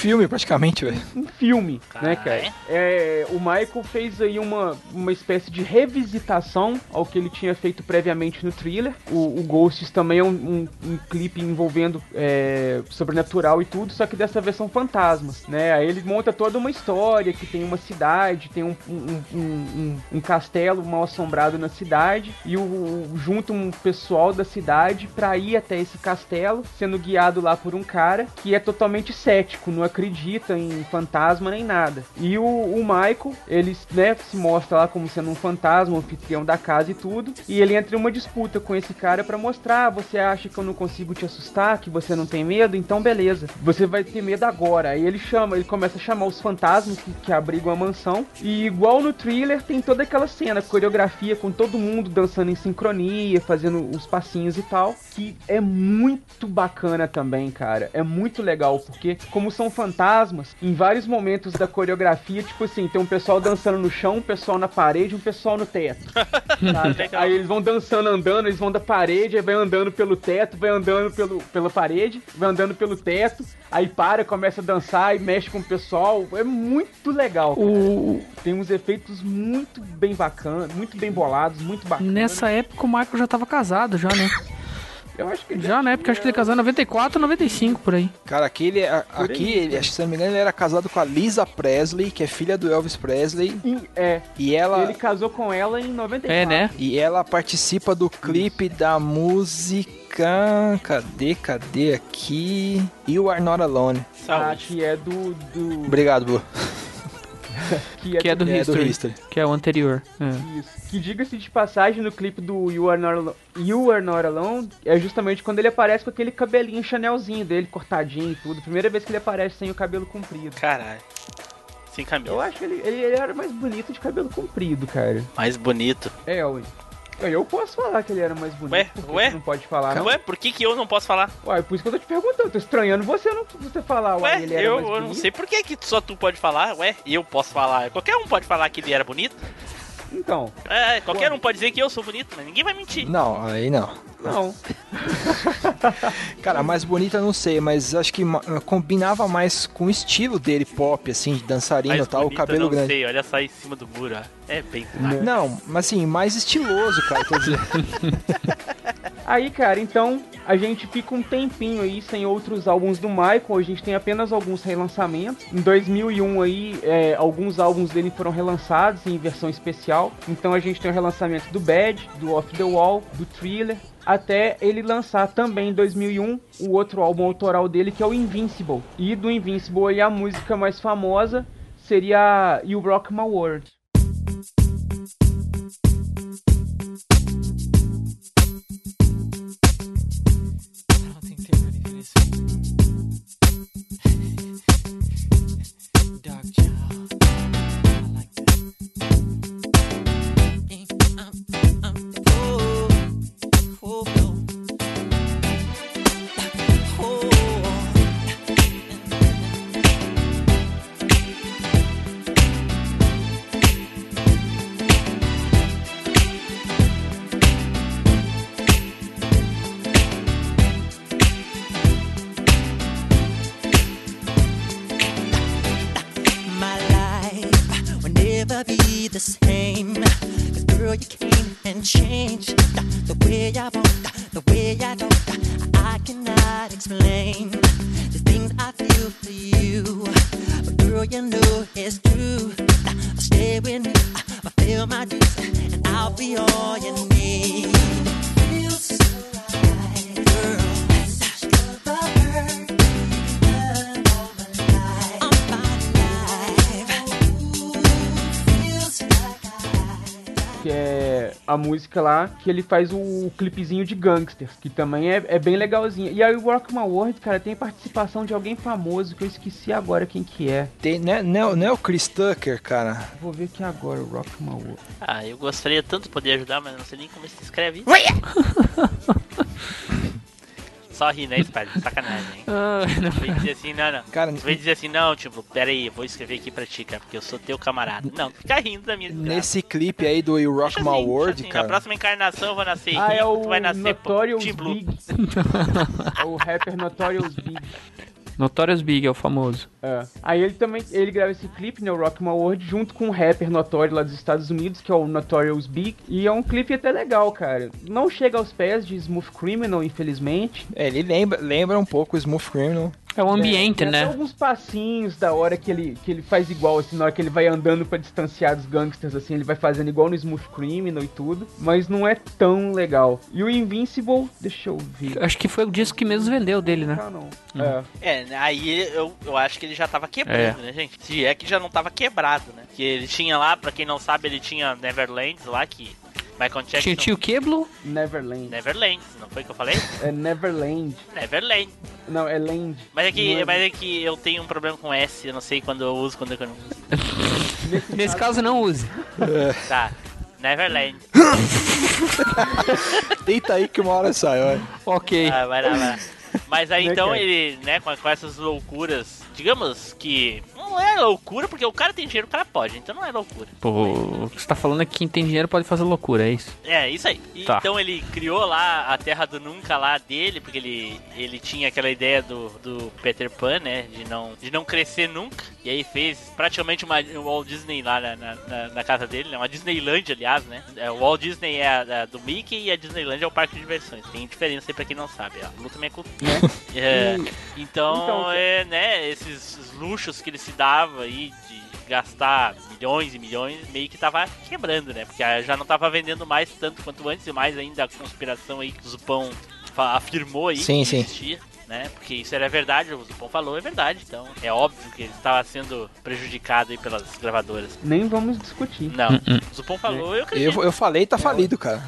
Filme, praticamente, velho. um filme, né, Ah, cara? É, o Michael fez aí uma, uma espécie de revisitação ao que ele tinha feito previamente no thriller. O, o Ghosts também é um, um- um clipe envolvendo é, sobrenatural e tudo, só que dessa versão fantasmas, né? Aí ele monta toda uma história que tem uma cidade, tem um, um, um- um- um castelo mal assombrado na cidade e o, o- junta um pessoal da cidade pra ir até esse castelo, sendo guiado lá por um cara que é totalmente cético, não acredita em fantasma nem nada. E o, o Michael, ele né, se mostra lá como sendo um fantasma, um anfitrião da casa e tudo, e ele entra em uma disputa com esse cara pra mostrar, "Ah, você acha que eu não consigo te assustar, que você não tem medo? Então beleza, você vai ter medo agora. Aí ele chama, ele começa a chamar os fantasmas que, que abrigam a mansão, e igual no thriller tem toda aquela cena, coreografia com todo mundo dançando em sincronia, fazendo os passinhos e tal, que é muito bacana também, cara. É muito legal, porque como são fantasmas, em vários momentos da coreografia, tipo assim, tem um pessoal dançando no chão, um pessoal na parede, um pessoal no teto. Aí eles vão dançando, andando, eles vão da parede, aí vai andando pelo teto, vai andando pelo, pela parede, vai andando pelo teto, aí para, começa a dançar e mexe com o pessoal. É muito legal. O, Tem uns efeitos muito bem bacanas, muito bem bolados, muito bacanas. nessa época o Michael já tava casado, já, né? Eu acho que Já na época, acho que ele casou em 94, 95, por aí. Cara, aqui ele, a- Por aqui, aí. ele, acho que se não me engano, ele era casado com a Lisa Presley, que é filha do Elvis Presley. Em- É, E ela, ele casou com ela em 94. É, né? e ela participa do clipe da música. Cadê, cadê aqui? You Are Not Alone. Ah, Saúde. que é do. do Obrigado, Bu. que Que é do É do History, History. que é o anterior. É. Isso. Que diga-se de passagem no clipe do you Are, Not Alone, you Are Not Alone é justamente quando ele aparece com aquele cabelinho chanelzinho dele, cortadinho e tudo. Primeira vez que ele aparece sem o cabelo comprido. Caralho. Sem camisa. Eu acho que ele, ele, ele era mais bonito de cabelo comprido, cara. Mais bonito. É, ué. Eu posso falar que ele era mais bonito. Ué, por que ué? você não pode falar, não? Ué, por que, que eu não posso falar? Ué, por isso que eu tô te perguntando. Eu tô estranhando você não você falar, ué, Ué, ele era eu, mais eu bonito. não sei por que, que só tu pode falar. Ué, eu posso falar. Qualquer um pode falar que ele era bonito. Então, É, qualquer Ué. um pode dizer que eu sou bonito, mas ninguém vai mentir. Não, aí não. Não. Cara, a mais bonita eu não sei, mas acho que ma- combinava mais com o estilo dele, pop, assim, de dançarino e tal, o cabelo não grande. sei, olha só em cima do muro. É bem Não, mas assim, mais estiloso, cara. Quer dizer, Aí, cara, então a gente fica um tempinho aí sem outros álbuns do Michael. A gente tem apenas alguns relançamentos. Em 2001 aí, é, alguns álbuns dele foram relançados em versão especial. Então a gente tem o relançamento do Bad, do Off the Wall, do Thriller, até ele lançar também em 2001 o outro álbum autoral dele que é o Invincible. E do Invincible aí a música mais famosa seria You Rock My World. Música lá, que ele faz o clipezinho de Gangsters, que também é, é bem legalzinho. E aí o Rock My World, cara, tem participação de alguém famoso, que eu esqueci agora quem que é. tem, né, não, é- não é o Chris Tucker, cara. Vou ver aqui agora o Rock My World. Ah, eu gostaria tanto de poder ajudar, mas não sei nem como se escreve. Só ri, né, Spider? Sacanagem, hein? Ah, não. Vem dizer assim, não, não. Cara, Vem dizer assim, não, tipo, pera aí, eu vou escrever aqui pra ti, cara, porque eu sou teu camarada. Não, fica rindo da minha desgraça. nesse clipe aí do You Rock Deixa My assim, World, assim, Na cara. próxima encarnação eu vou nascer Ah, rico, é o tu vai nascer Notorious. Big. é o rapper Notorious Big. Notorious Big é o famoso. É. Aí ele também ele grava esse clipe, né, o Rock My World, junto com um rapper notório lá dos Estados Unidos, que é o Notorious Big. E é um clipe até legal, cara. Não chega aos pés de Smooth Criminal, infelizmente. É, ele lembra, lembra um pouco o Smooth Criminal. É o ambiente, Tem até né? alguns passinhos da hora que ele, que ele faz igual, assim, na hora que ele vai andando pra distanciar dos gangsters, assim, ele vai fazendo igual no Smooth Criminal e tudo, mas não é tão legal. E o Invincible, deixa eu ver. Acho que foi o disco que menos vendeu dele, né? Ah, não. É. É, né, aí eu, eu acho que ele já tava quebrando, né, gente? Se é que já não tava quebrado, né? Que ele tinha lá, pra quem não sabe, ele tinha Neverlands lá, que Michael Jackson... Tinha, tinha o que, Blue? Neverland. Neverlands, não foi que eu falei? É Neverland. Neverland. Não, é Land. Mas é, que, Não é- mas é que eu tenho um problema com S, eu não sei quando eu uso, quando eu não uso. Nesse caso, não use. Tá, Neverland. Deita aí que uma hora sai, olha. Ok. Ah, vai lá, vai lá. Mas aí Né, então cara? ele, né, com, com essas loucuras, digamos que não é loucura, porque o cara tem dinheiro, o cara pode, então não é loucura. Pô, o que você tá falando é que quem tem dinheiro pode fazer loucura, é isso? É, isso aí. E Tá. Então ele criou lá a Terra do Nunca lá dele, porque ele, ele tinha aquela ideia do, do Peter Pan, né? De não, de não crescer nunca. E aí fez praticamente uma um Walt Disney lá na, na, na- casa dele, né? Uma Disneyland, aliás, né? É, o Walt Disney é a, a do Mickey e a Disneyland é o parque de diversões. Tem diferença aí pra quem não sabe. Ó. Luta minha cultura. É, E- então, Então, é, né, esses luxos que ele se dava aí de gastar milhões e milhões, meio que tava quebrando, né? Porque já não tava vendendo mais tanto quanto antes, e mais ainda a conspiração aí que o Zupão afirmou aí Sim, que sim. Né? Porque isso era verdade, o Zupão falou, é verdade. Então é óbvio que ele estava sendo prejudicado aí pelas gravadoras. Nem vamos discutir. Não, o Zupão falou, eu acredito. Eu, eu falei, tá falido, cara.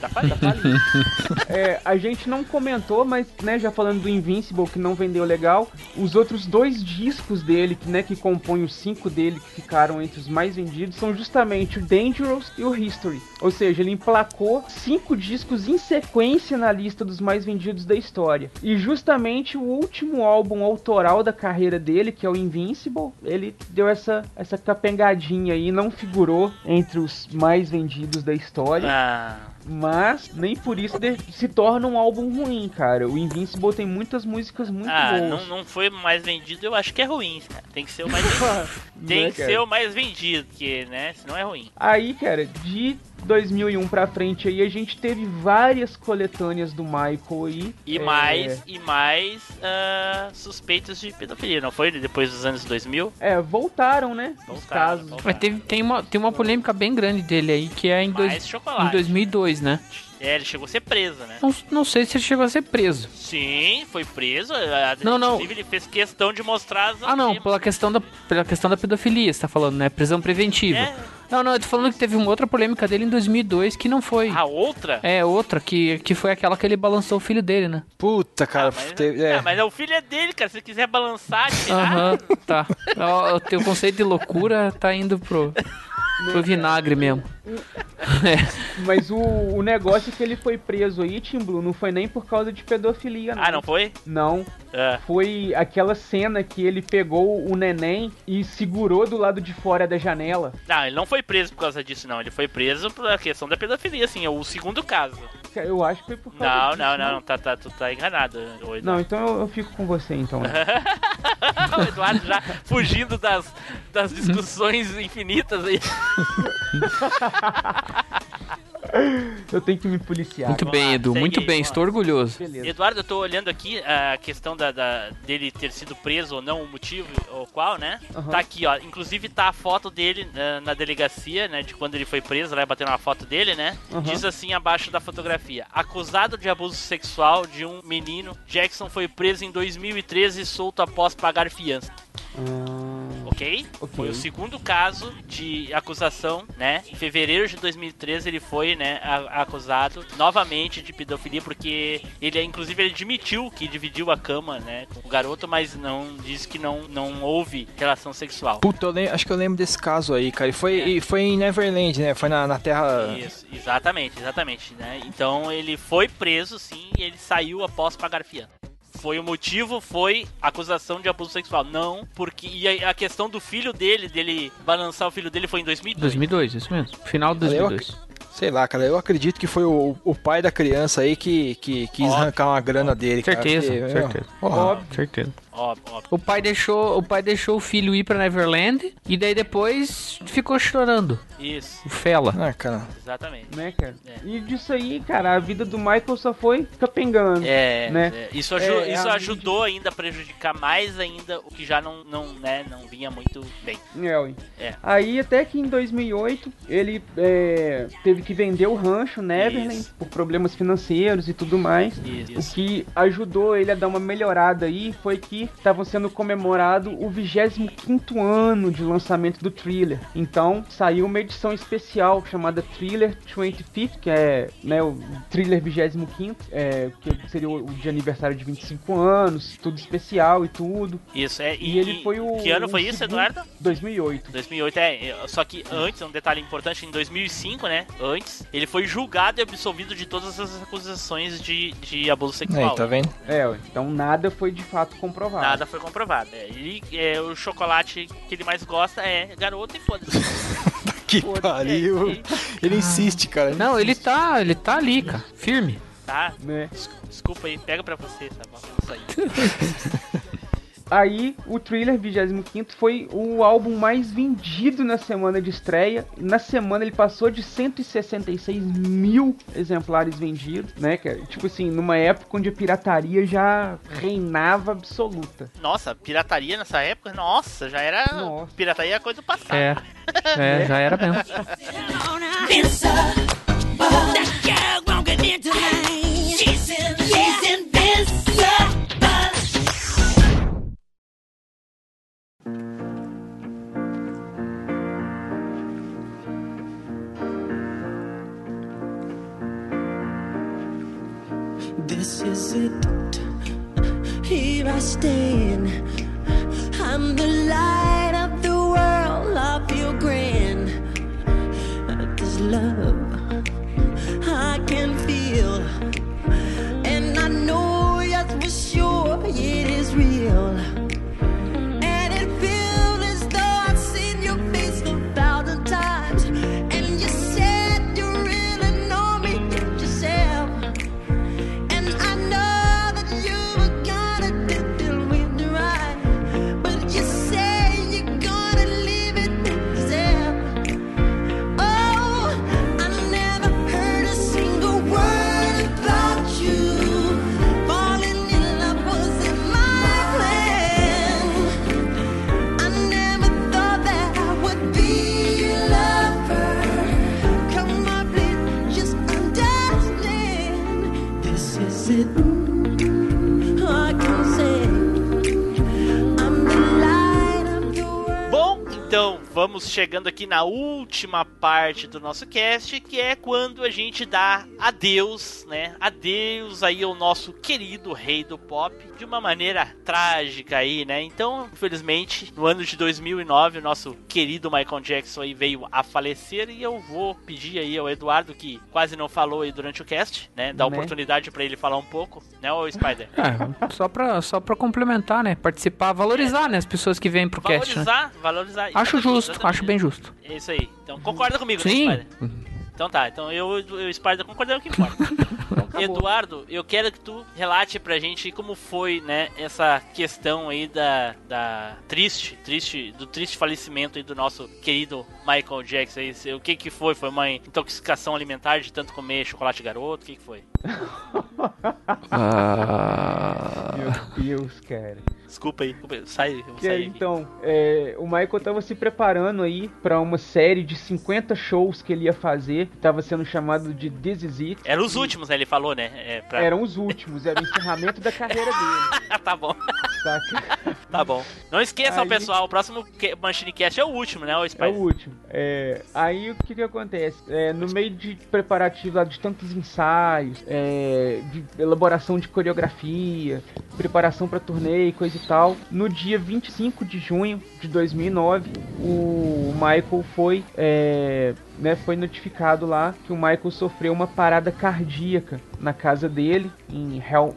Tá falando. É, a gente não comentou, mas, né, já falando do Invincible, que não vendeu legal, os outros dois discos dele, que, né, que compõem os cinco dele, que ficaram entre os mais vendidos, são justamente o Dangerous e o History. Ou seja, ele emplacou cinco discos em sequência na lista dos mais vendidos da história. E justamente o último álbum autoral da carreira dele, que é o Invincible, ele deu essa, essa capengadinha aí, não figurou entre os mais vendidos da história. Ah, mas nem por isso se torna um álbum ruim, cara. O Invincible tem muitas músicas muito ah, boas. Não, não foi mais vendido, eu acho que é ruim, cara. Tem que ser o mais vendido. tem é, que ser o mais vendido, porque, né, senão é ruim. Aí, cara, de 2001 pra frente aí, a gente teve várias coletâneas do Michael aí. E é... mais, e mais ah, uh, suspeitas de pedofilia, não foi? Depois dos anos 2000? É, voltaram, né? Voltaram, Os casos. Voltaram. Mas teve, tem, uma, tem uma polêmica bem grande dele aí, que é em, dois, em 2002 né? É, ele chegou a ser preso, né? Não, não sei se ele chegou a ser preso. Sim, foi preso. Não, não. Inclusive, ele fez questão de mostrar as. Ah, não, pela questão, da, pela questão da pedofilia, você tá falando, né? Prisão preventiva. É. Não, não, eu tô falando que teve uma outra polêmica dele em 2002 que não foi. A outra? É, outra, que, que foi aquela que ele balançou o filho dele, né? Puta, cara. Ah, mas, teve- é. ah, mas o filho é dele, cara. Se ele quiser balançar, tirar. Aham, tá. Ó, O teu conceito de loucura tá indo pro, pro vinagre mesmo. É. Mas o, o negócio é que ele foi preso aí, Tim Blue, não foi nem por causa de pedofilia, não. Ah, não foi? Não. Ah, Foi aquela cena que ele pegou o neném e segurou do lado de fora da janela. Não, ele não foi preso por causa disso, não. Ele foi preso por a questão da pedofilia, assim. É o segundo caso. Eu acho que foi por causa Não, disso, não, não, não. Tá, tá, tu tá enganado. Eduardo. Não, então eu, eu fico com você, então. o Eduardo já fugindo das, das discussões infinitas aí. eu tenho que me policiar. Muito bem, Edu, segue muito aí, bem, estou orgulhoso. Beleza. Eduardo, eu tô olhando aqui a questão da, da- dele ter sido preso ou não, o motivo ou qual, né? Aham. Tá aqui, ó. Inclusive tá a foto dele na, na delegacia, né? De quando ele foi preso, lá batendo uma foto dele, né? Aham. Diz assim abaixo da fotografia: Acusado de abuso sexual de um menino, Jackson foi preso em 2013 e solto após pagar fiança. Ah, Ok? Foi o segundo caso de acusação, né? Em fevereiro de 2013 ele foi, né, acusado novamente de pedofilia porque ele, inclusive, ele admitiu que dividiu a cama, né, com o garoto, mas não disse que não, não houve relação sexual. Puta, eu acho que eu lembro desse caso aí, cara. E foi, É. e foi em Neverland, né? Foi na, na Terra. Isso, exatamente, exatamente, né? Então ele foi preso, sim, e ele saiu após pagar fiança. Foi o motivo, foi acusação de abuso sexual. Não, porque e a, a questão do filho dele, dele balançar o filho dele foi em 2002. 2002, isso mesmo. Final de Eu 2002. Sei lá, cara. Eu acredito que foi o, o pai da criança aí que, que quis Óbvio. arrancar uma grana dele, cara. Certeza, Porque, meu, certeza. porra, Óbvio. Certeza. Óbvio, óbvio. O pai deixou, o pai deixou o filho ir pra Neverland e daí depois ficou chorando. Isso, O Fela. Ah, cara. exatamente. Né, cara? É. E disso aí, cara, a vida do Michael só foi capengando. É, Né? é, isso, aju- É, é isso a ajudou ainda a prejudicar mais ainda o que já não, não, né, não vinha muito bem. É. É. Aí até que em 2008 ele é, teve que vender o rancho Neverland Isso. por problemas financeiros e tudo mais. Isso. O que ajudou ele a dar uma melhorada aí foi que estavam sendo comemorado o 25º ano de lançamento do Thriller. Então saiu uma edição especial chamada Thriller 25th, que é né, o Thriller 25º, é, que seria o, de aniversário de 25 anos, tudo especial e tudo. Isso, é. E, E ele foi o. Que ano foi isso, segundo- Eduardo? 2008. 2008, é. é, Só que antes, um detalhe importante, em 2005, né? Antes, ele foi julgado e absolvido de todas as acusações de, de abuso sexual. Aí, tá vendo? É, então nada foi de fato comprovado. Nada foi comprovado. É, ele, é, o chocolate que ele mais gosta é garoto e foda-se. Que Pô, pariu. é, Ele insiste, cara. ele Não, ele insiste. tá, ele tá ali, cara, firme. Tá? Né? Des- Desculpa aí, pega pra você, tá bom? Isso aí. Aí, o Thriller 25 foi o álbum mais vendido na semana de estreia. Na semana ele passou de 166 mil exemplares vendidos, né, cara? Tipo assim, numa época onde a pirataria já reinava absoluta. Nossa, pirataria nessa época, nossa, já era. Nossa. Pirataria é coisa do passado. É, é, já era mesmo. She's, in, she's invincible. This is it. Here I stand. I'm the light of the world. I feel grand. This love I can vamos chegando aqui na última parte do nosso cast, que é quando a gente dá adeus, né? Adeus aí ao nosso querido rei do pop, de uma maneira trágica aí, né? Então, infelizmente, no ano de 2009, o nosso querido Michael Jackson aí veio a falecer e eu vou pedir aí ao Eduardo, que quase não falou aí durante o cast, né? Dar Né? oportunidade pra ele falar um pouco, né, ô Spider? É, só pra, só pra complementar, né? Participar, valorizar, né? As pessoas que vêm pro cast, né? Valorizar, valorizar. Acho justo. Acho bem justo. É isso aí. Então concorda comigo, né, Sim. Spider? Então tá, então eu e o Spider concordamos que importa. Eduardo, eu quero que tu relate pra gente como foi, né, essa questão aí da, da triste, triste, do triste falecimento aí do nosso querido Michael Jackson. aí. O que que foi? Foi uma intoxicação alimentar de tanto comer chocolate garoto? O que que foi? Ah, Meu Deus, cara. Desculpa aí, sai, eu vou aqui. então, é, o Michael tava se preparando aí pra uma série de 50 shows que ele ia fazer. Tava sendo chamado de This Is It. Eram os últimos, né, ele falou, né? É, pra... Eram os últimos, era o encerramento da carreira dele, tá bom, saca? tá bom. Não esqueçam, Aí- pessoal, o próximo Machine Cast é o último, né, ô É o último. É, aí o que que acontece? É, no meio de preparativos lá, de tantos ensaios, é, de elaboração de coreografia, preparação pra turnê e coisa e tal, no dia 25 de junho de 2009, o Michael foi, é, né, foi notificado lá que o Michael sofreu uma parada cardíaca na casa dele, em Hell,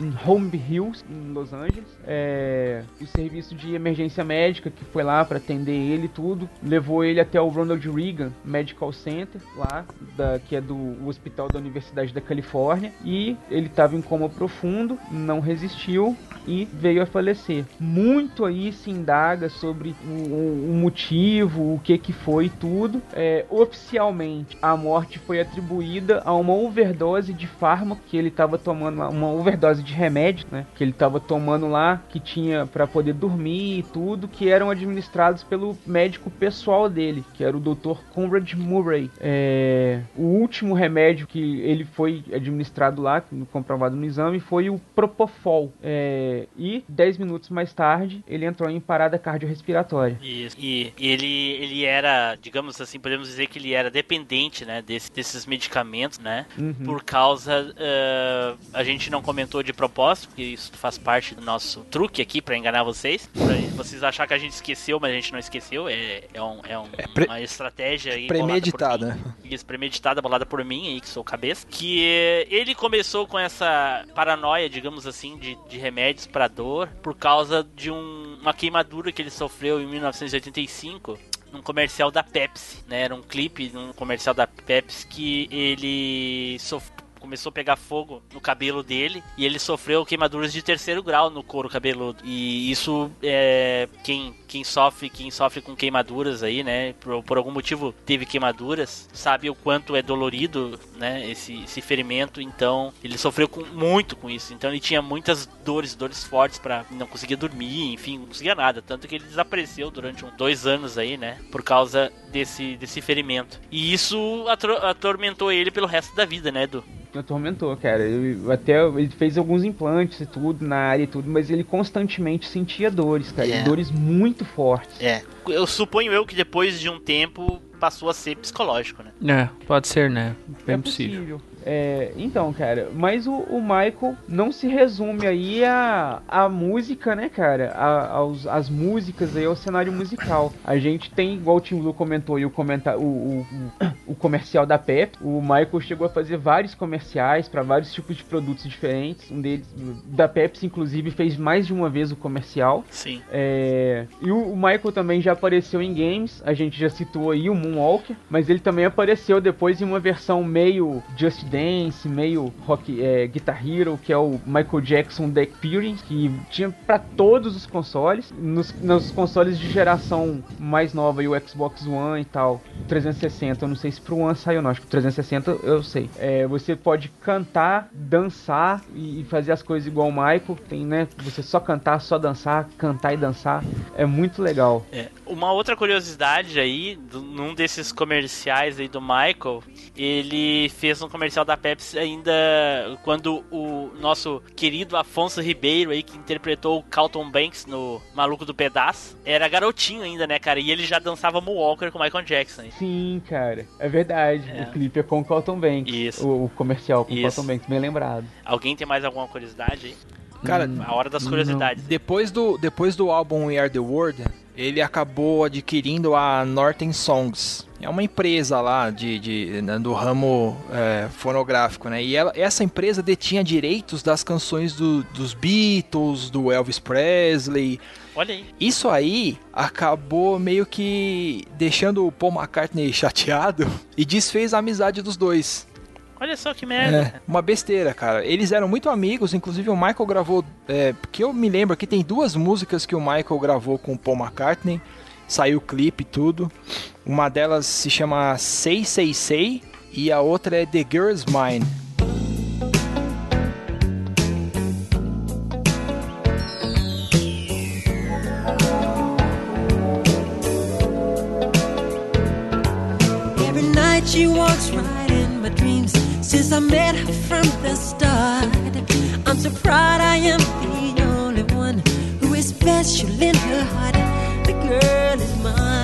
em Home Hills, em Los Angeles. É, o serviço de emergência médica que foi lá para atender ele tudo, levou ele até o Ronald Reagan Medical Center, lá, da, que é do hospital da Universidade da Califórnia, e ele estava em coma profundo, não resistiu e veio a falecer. Muito aí se indaga sobre o, o- o motivo, o que que foi tudo. É, oficialmente, a morte foi atribuída a uma overdose de fármaco que ele estava tomando uma overdose de remédio, né? Que ele estava tomando lá, que tinha para poder dormir e tudo, que eram administrados pelo médico pessoal dele, que era o Dr. Conrad Murray. É, o último remédio que ele foi administrado lá, comprovado no exame, foi o Propofol. É, e 10 minutos mais tarde, ele entrou em parada cardiorrespiratória. Isso. E ele, ele era, digamos assim, podemos dizer que ele era dependente, né, desse- desses medicamentos, né? Uhum. Por causa, eh, a gente não comentou de propósito, porque isso faz parte do nosso truque aqui pra enganar vocês, pra vocês achar que a gente esqueceu, mas a gente não esqueceu. É, é, um, é um- pre- uma estratégia aí Premeditada. Isso, premeditada, bolada por mim aí, que sou cabeça. Que ele começou com essa paranoia, digamos assim, de, de remédios pra dor, por causa de um- uma queimadura que ele sofreu em 1985 num comercial da Pepsi, né? Era um clipe num comercial da Pepsi que ele sof- começou a pegar fogo no cabelo dele e ele sofreu queimaduras de terceiro grau no couro cabeludo. E isso é quem quem sofre, quem sofre com queimaduras aí, né, por, por algum motivo teve queimaduras, sabe o quanto é dolorido, né, esse, esse ferimento, então ele sofreu com, muito com isso. Então ele tinha muitas dores, dores fortes para não conseguia dormir, enfim, não conseguia nada, tanto que ele desapareceu durante uns dois anos aí, né, por causa desse desse ferimento. E isso atormentou ele pelo resto da vida, né, Edu? atormentou, cara. Ele, até ele fez alguns implantes e tudo na área e tudo, mas ele constantemente sentia dores, cara. É. e Dores muito fortes. É. Eu suponho eu que depois de um tempo passou a ser psicológico, né? É, pode ser, né? Bem é possível. possível. É, então, cara, mas o, o Michael não se resume aí a, a música, né, cara? A, aos, as músicas aí, ao cenário musical. A gente tem, igual o Tim Blue comentou aí, o, comenta, o, o, o, o comercial da Pep. O Michael chegou a fazer vários comerciais para vários tipos de produtos diferentes. Um deles, da Pepsi, inclusive, fez mais de uma vez o comercial. Sim. É, e o, o Michael também já apareceu em games, a gente já citou aí o Moonwalker, mas ele também apareceu depois em uma versão meio Just Dance, meio rock, é, Guitar Hero, que é o Michael Jackson The Experience, que tinha pra todos os consoles, nos, nos consoles de geração mais nova, e o Xbox One e tal, 360, eu não sei se pro One saiu não, acho que o 360 eu sei. É, você pode cantar, dançar e, fazer as coisas igual o Michael, tem, né, você só cantar, só dançar, cantar e dançar, é muito legal. É. Uma outra curiosidade aí, num desses comerciais aí do Michael, ele fez um comercial da Pepsi ainda quando o nosso querido Afonso Ribeiro aí, que interpretou o Carlton Banks no Maluco do Pedaço, era garotinho ainda, né, cara? E ele já dançava Moonwalker com o Michael Jackson. hein? Sim, cara, é verdade. É. O clipe é com o Carlton Banks. Isso. O, o comercial com o Isso. Carlton Banks, bem lembrado. Alguém tem mais alguma curiosidade aí? Cara, A hora das curiosidades. Depois do, depois do álbum We Are The World, ele acabou adquirindo a Norton Songs. É uma empresa lá de, de- né, do ramo é, fonográfico, né? E ela- essa empresa detinha direitos das canções do- dos Beatles, do Elvis Presley. Olha aí. Isso aí acabou meio que deixando o Paul McCartney chateado e desfez a amizade dos dois. Olha só que merda. É, uma besteira, cara. Eles eram muito amigos, inclusive o Michael gravou. É, porque eu me lembro que tem duas músicas que o Michael gravou com o Paul McCartney. Saiu o clipe e tudo. Uma delas se chama Say Say Say e a outra é The Girl's Mine. Every night she walks since I met her from the start. I'm so proud I am the only one who is special in her heart. The girl is mine.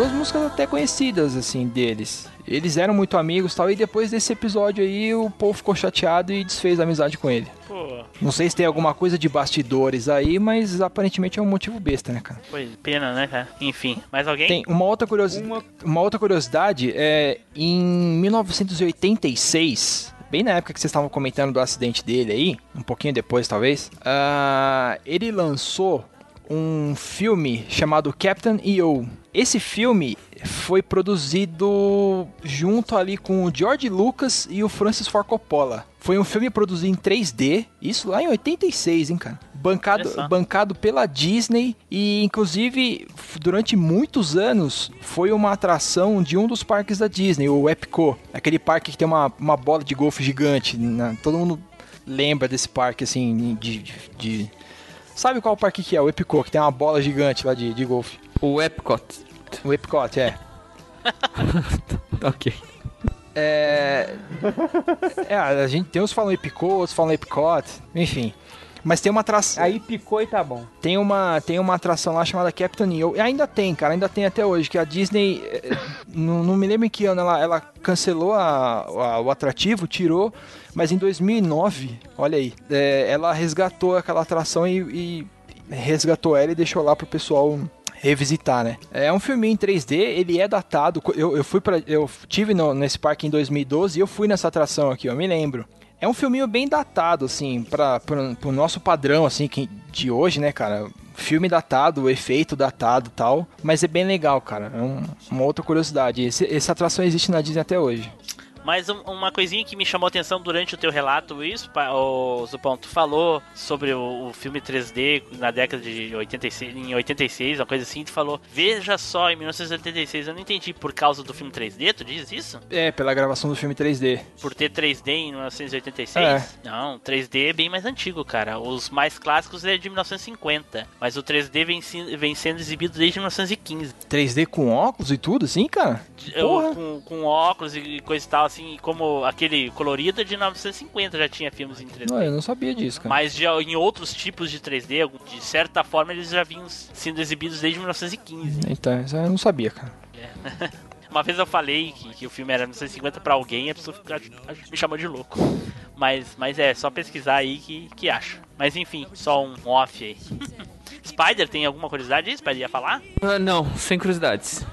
Duas músicas até conhecidas, assim, deles. Eles eram muito amigos e tal, e depois desse episódio aí, o povo ficou chateado e desfez a amizade com ele. Pô, Não sei se tem alguma coisa de bastidores aí, mas aparentemente é um motivo besta, né, cara? foi pena, né, cara? Enfim, mais alguém? Tem uma outra, curiosi Uma- uma outra curiosidade, é em 1986, bem na época que vocês estavam comentando do acidente dele aí, um pouquinho depois talvez, ah, ele lançou um filme chamado Captain EO. Esse filme foi produzido junto ali com o George Lucas e o Francis Ford Coppola. Foi um filme produzido em 3D, isso lá em 86, hein, cara? Bancado, bancado pela Disney e inclusive durante muitos anos foi uma atração de um dos parques da Disney, o Epcot, aquele parque que tem uma, uma bola de golfe gigante. né? Todo mundo lembra desse parque assim de, de- de- sabe qual parque que é? O Epcot, que tem uma bola gigante lá de, de golfe. O Epcot. O Epcot, é. Ok. É, é, a gente tem uns que falam Epcot, outros falam Epcot, enfim. Mas tem uma atração. Aí picou e tá bom. Tem uma, tem uma atração lá chamada Captain EO. E ainda tem, cara, ainda tem até hoje. Que a Disney, eh, não, não me lembro em que ano ela, ela cancelou a- a- o atrativo, tirou. Mas em 2009, olha aí, eh, ela resgatou aquela atração e, e resgatou ela e deixou lá pro pessoal revisitar, né? É um filminho em 3D, ele é datado. Eu, eu fui para, eu tive no- nesse parque em 2012 e eu fui nessa atração aqui, eu me lembro. É um filminho bem datado, assim, para pro nosso padrão, assim, que, de hoje, né, cara? Filme datado, efeito datado tal. Mas é bem legal, cara. É um- uma outra curiosidade. Esse- essa atração existe na Disney até hoje. Mas um- uma coisinha que me chamou a atenção durante o teu relato, isso, o Zupão, tu falou sobre o, o filme 3D na década de 86, em 86, uma coisa assim, tu falou, veja só, em 1986, eu não entendi, por causa do filme 3D, tu diz isso? É, pela gravação do filme 3D. Por ter 3D em 1986? É. Não, 3D é bem mais antigo, cara. Os mais clássicos é de 1950, mas o 3D vem, vem sendo exibido desde 1915. 3D com óculos e tudo, assim, cara? Eu, com, com óculos e coisa e tal, assim, como aquele colorido é de 1950 já tinha filmes em 3D. Não, eu não sabia disso, cara. Mas já em outros tipos de 3D, algum- de certa forma, eles já vinham sendo exibidos desde 1915. Então, isso eu não sabia, cara. Uma vez eu falei que, que o filme era 1950 pra alguém e a pessoa ficou- me chamou de louco. Mas, mas é, só pesquisar aí que, que acha. Mas enfim, só um off aí. Spider, tem alguma curiosidade aí? Spider ia falar? Ah, não, sem curiosidades.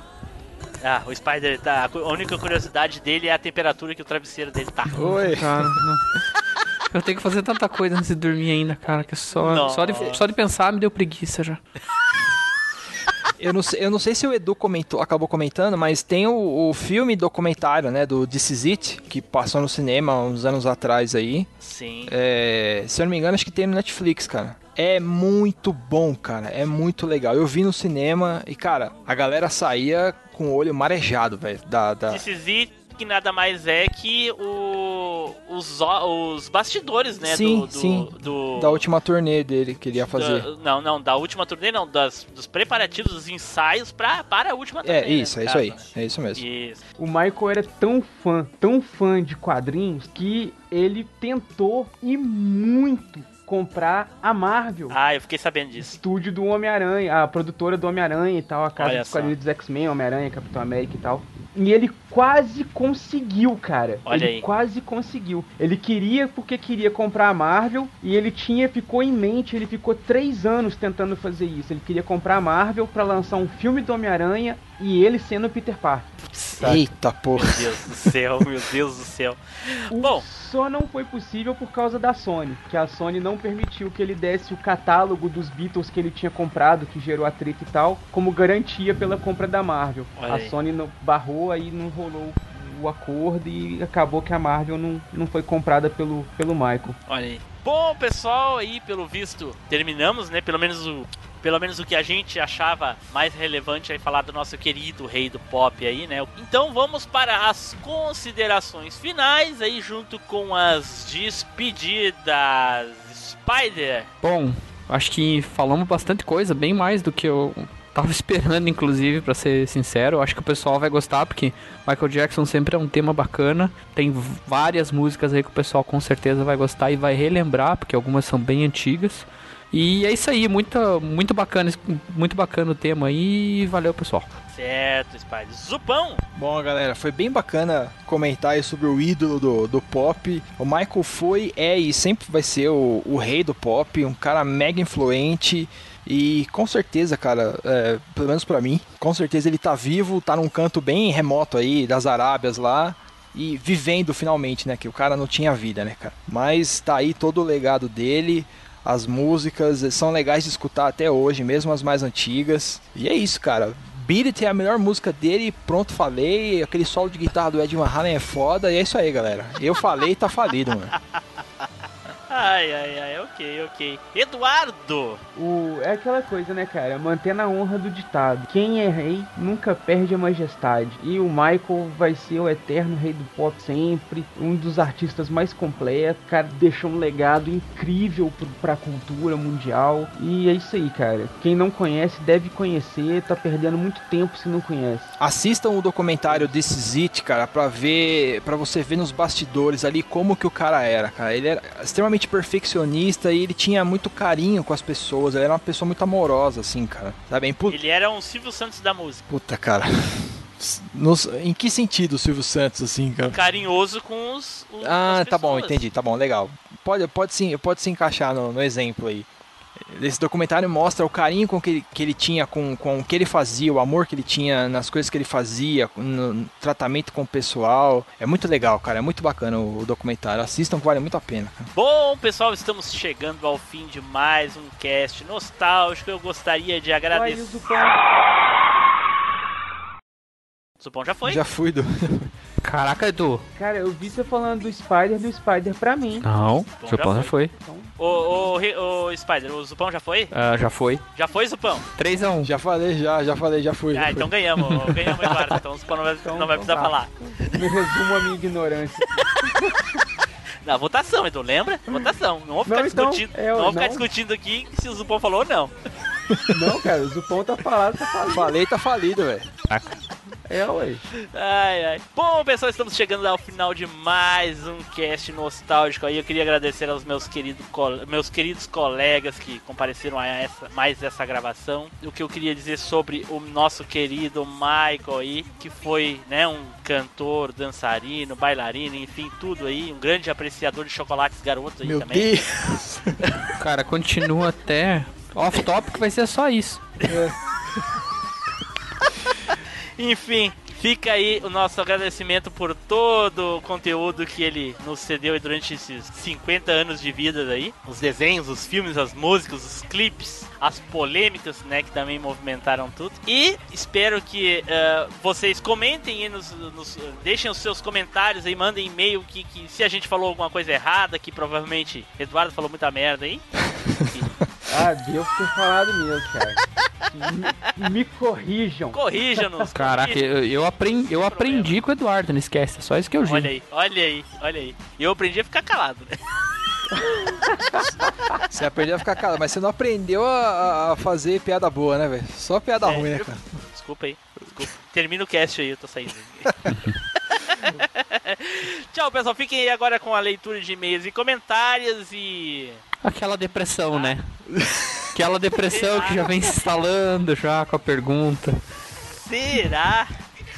Ah, o Spider tá. A única curiosidade dele é a temperatura que o travesseiro dele tá. Oi. Cara, não. Eu tenho que fazer tanta coisa antes de dormir ainda, cara, que só, só, de, só de pensar me deu preguiça já. Eu não, sei, eu não sei se o Edu comentou, acabou comentando, mas tem o, o filme documentário, né, do This Is It, que passou no cinema há uns anos atrás aí. Sim. É, se eu não me engano, acho que tem no Netflix, cara. É muito bom, cara. É muito legal. Eu vi no cinema e, cara, a galera saía com o olho marejado, velho. Da, da... This is it, que nada mais é que o, os, os bastidores, né? Sim, do, do, sim. do- Da última turnê dele que ele ia fazer. da- não, não, da última turnê, não, das, dos preparativos, dos ensaios pra, para a última turnê. É, isso, né, é no isso aí. caso. É isso mesmo. Isso. O Michael era tão fã, tão fã de quadrinhos, que ele tentou e muito comprar a Marvel. Ah, eu fiquei sabendo disso. Estúdio do Homem-Aranha, a produtora do Homem-Aranha e tal, a casa dos quadrinhos dos X-Men, Homem-Aranha, Capitão América e tal. E ele quase conseguiu, cara. Olha ele aí. quase conseguiu. Ele queria porque queria comprar a Marvel e ele tinha, ficou em mente, ele ficou três anos tentando fazer isso. Ele queria comprar a Marvel pra lançar um filme do Homem-Aranha e ele sendo o Peter Parker. Eita porra. Meu Deus do céu, meu Deus do céu. O Bom. só não foi possível por causa da Sony, que a Sony não permitiu que ele desse o catálogo dos Beatles que ele tinha comprado, que gerou atrito e tal, como garantia pela compra da Marvel. Olha a aí. Sony não barrou, aí não rolou o acordo e acabou que a Marvel não, não foi comprada pelo, pelo Michael. Olha aí. Bom, pessoal, aí pelo visto terminamos, né? Pelo menos o pelo menos o que a gente achava mais relevante aí falar do nosso querido rei do pop aí, né? Então vamos para as considerações finais aí junto com as despedidas. Spider. Bom, acho que falamos bastante coisa, bem mais do que eu tava esperando, inclusive, pra ser sincero. Acho que o pessoal vai gostar, porque Michael Jackson sempre é um tema bacana. Tem várias músicas aí que o pessoal com certeza vai gostar e vai relembrar, porque algumas são bem antigas. E é isso aí, muito, muito bacana, muito bacana o tema aí. e Valeu, pessoal. certo, Spider. Zupão! Bom, galera, foi bem bacana comentar aí sobre o ídolo do, do pop. O Michael foi, é e sempre vai ser o, o rei do pop, um cara mega influente. E com certeza, cara, é, pelo menos pra mim, com certeza ele tá vivo, tá num canto bem remoto aí das Arábias lá. E vivendo finalmente, né? Que o cara não tinha vida, né, cara? Mas tá aí todo o legado dele. As músicas são legais de escutar até hoje, mesmo as mais antigas. E é isso, cara. Beat It é a melhor música dele, pronto, falei. Aquele solo de guitarra do Ed Van Halen é foda. E é isso aí, galera. Eu falei, tá falido, mano. Ai, ai, ai, ok, ok. Eduardo! O, é aquela coisa, né, cara? Mantendo a honra do ditado. Quem é rei nunca perde a majestade. E o Michael vai ser o eterno rei do pop sempre. Um dos artistas mais completos. Cara, deixou um legado incrível pro, pra cultura mundial. E é isso aí, cara. Quem não conhece deve conhecer. Tá perdendo muito tempo se não conhece. Assistam o documentário This Is It, cara, pra ver, para você ver nos bastidores ali como que o cara era, cara. Ele era extremamente perfeccionista e ele tinha muito carinho com as pessoas. Ele era uma pessoa muito amorosa, assim, cara. Sabe? Pu- Ele era um Silvio Santos da música. Puta, cara. Nos- em que sentido o Silvio Santos, assim, cara? Carinhoso com os. os Ah, tá bom, entendi, tá bom, legal. Pode, pode, sim, pode se encaixar no, no exemplo aí. Esse documentário mostra o carinho com que ele, que ele tinha com, com o que ele fazia, o amor que ele tinha nas coisas que ele fazia, no, tratamento com o pessoal. É muito legal, cara, é muito bacana o, o documentário. Assistam que vale muito a pena. Cara. Bom, pessoal, estamos chegando ao fim de mais um cast nostálgico. Eu gostaria de Vai, agradecer. o Zupão. Supão já foi? Já fui do. Caraca, Edu. Cara, eu vi você falando do Spider do Spider pra mim. Não, Bom, Zupão já já foi. Ô, ô, Ri- ô, Spider, o Zupão já foi? Ah, já foi. Já foi, Zupão? 3x1. Já falei, já, já falei, já fui. já Ah, fui. então ganhamos. Ganhamos, Eduardo. Então o Zupão não vai, Então, não vai então precisar tá. falar. Me resumo a minha ignorância. Na votação, Edu, lembra? Votação. Não vou ficar Não, então, discutindo. é, não vou ficar não. discutindo aqui se o Zupão falou ou não. Não, cara, o Zupão tá falado, tá falado. Falei, tá falido, velho. É, ué. Ai, ai. Bom, pessoal, estamos chegando ao final de mais um cast nostálgico aí. Eu queria agradecer aos meus, querido, meus queridos colegas que compareceram a essa, mais essa gravação. O que eu queria dizer sobre o nosso querido Michael aí, que foi, né, um cantor, dançarino, bailarino, enfim, tudo aí. Um grande apreciador de chocolates garotos aí Meu também. Deus. Cara, continua até. Off-topic vai ser só isso. Enfim, fica aí o nosso agradecimento por todo o conteúdo que ele nos cedeu durante esses 50 anos de vida aí. Os desenhos, os filmes, as músicas, os clipes, as polêmicas, né, que também movimentaram tudo. E espero que eh, vocês comentem e nos, nos- deixem os seus comentários aí, mandem e-mail que, que se a gente falou alguma coisa errada, que provavelmente Eduardo falou muita merda aí. Ah, devo ter falado mesmo, cara. Me, me corrijam. Corrija-nos. Caraca, corrijam. eu, eu, aprendi, eu aprendi com o Eduardo, não esquece. É só isso que eu digo. Olha aí, olha aí, olha aí. E eu aprendi a ficar calado, né? Você aprendeu a ficar calado, mas você não aprendeu a, a fazer piada boa, né, velho? Só piada É, ruim, né, cara? Desculpa aí. Desculpa. Termina o cast aí, eu tô saindo. Tchau, pessoal. Fiquem aí agora com a leitura de e-mails e comentários e. Aquela depressão, né? Aquela depressão que já vem se instalando já com a pergunta. Será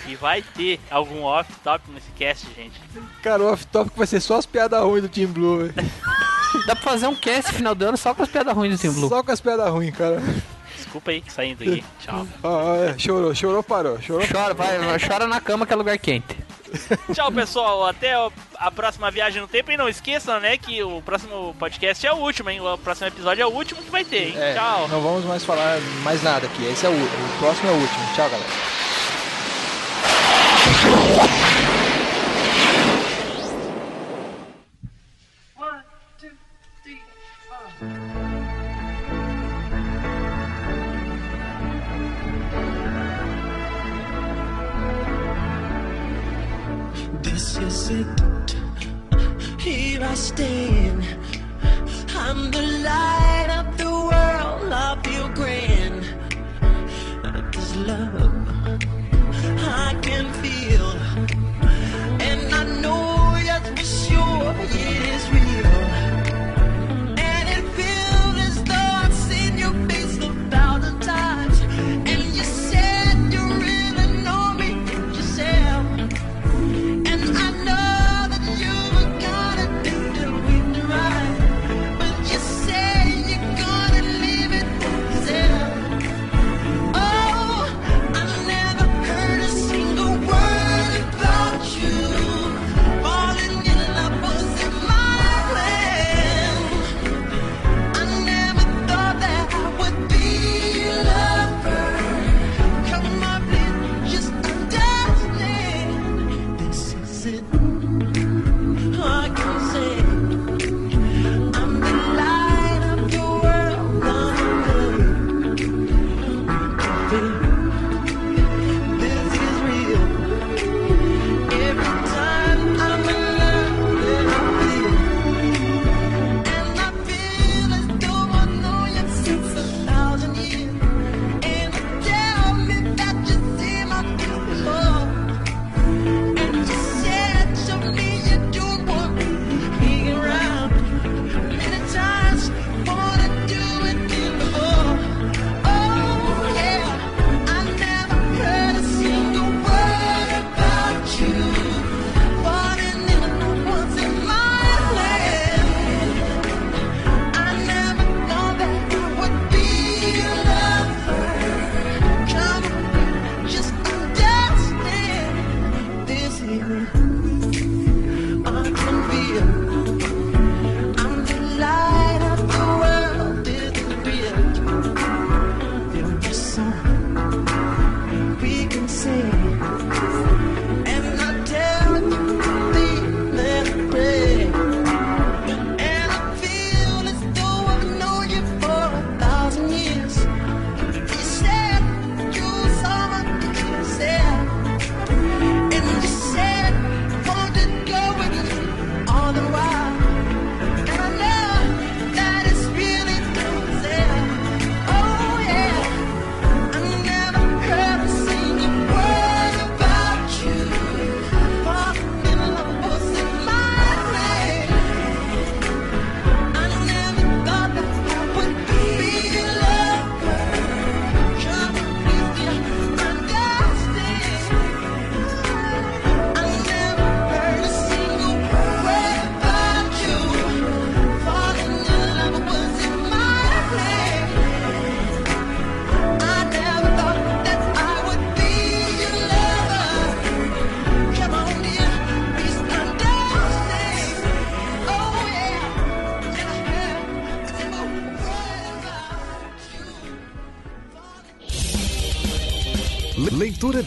que vai ter algum off-top nesse cast, gente? Cara, o off-topic vai ser só as piadas ruins do Team Blue, velho. Dá pra fazer um cast final do ano só com as piadas ruins do Team Blue. Só com as piadas ruins, cara. Desculpa aí, saindo aqui. Tchau. Ah, é, chorou, chorou, parou. Chorou, Chora, vai, vai, chora na cama que é lugar quente. Tchau, pessoal. Até a próxima viagem no tempo. E não esqueçam, né, que o próximo podcast é o último, hein? O próximo episódio é o último que vai ter, hein? É, Tchau. Não vamos mais falar mais nada aqui. Esse é o, o próximo é o último. Tchau, galera. This is it. Here I stand. I'm the light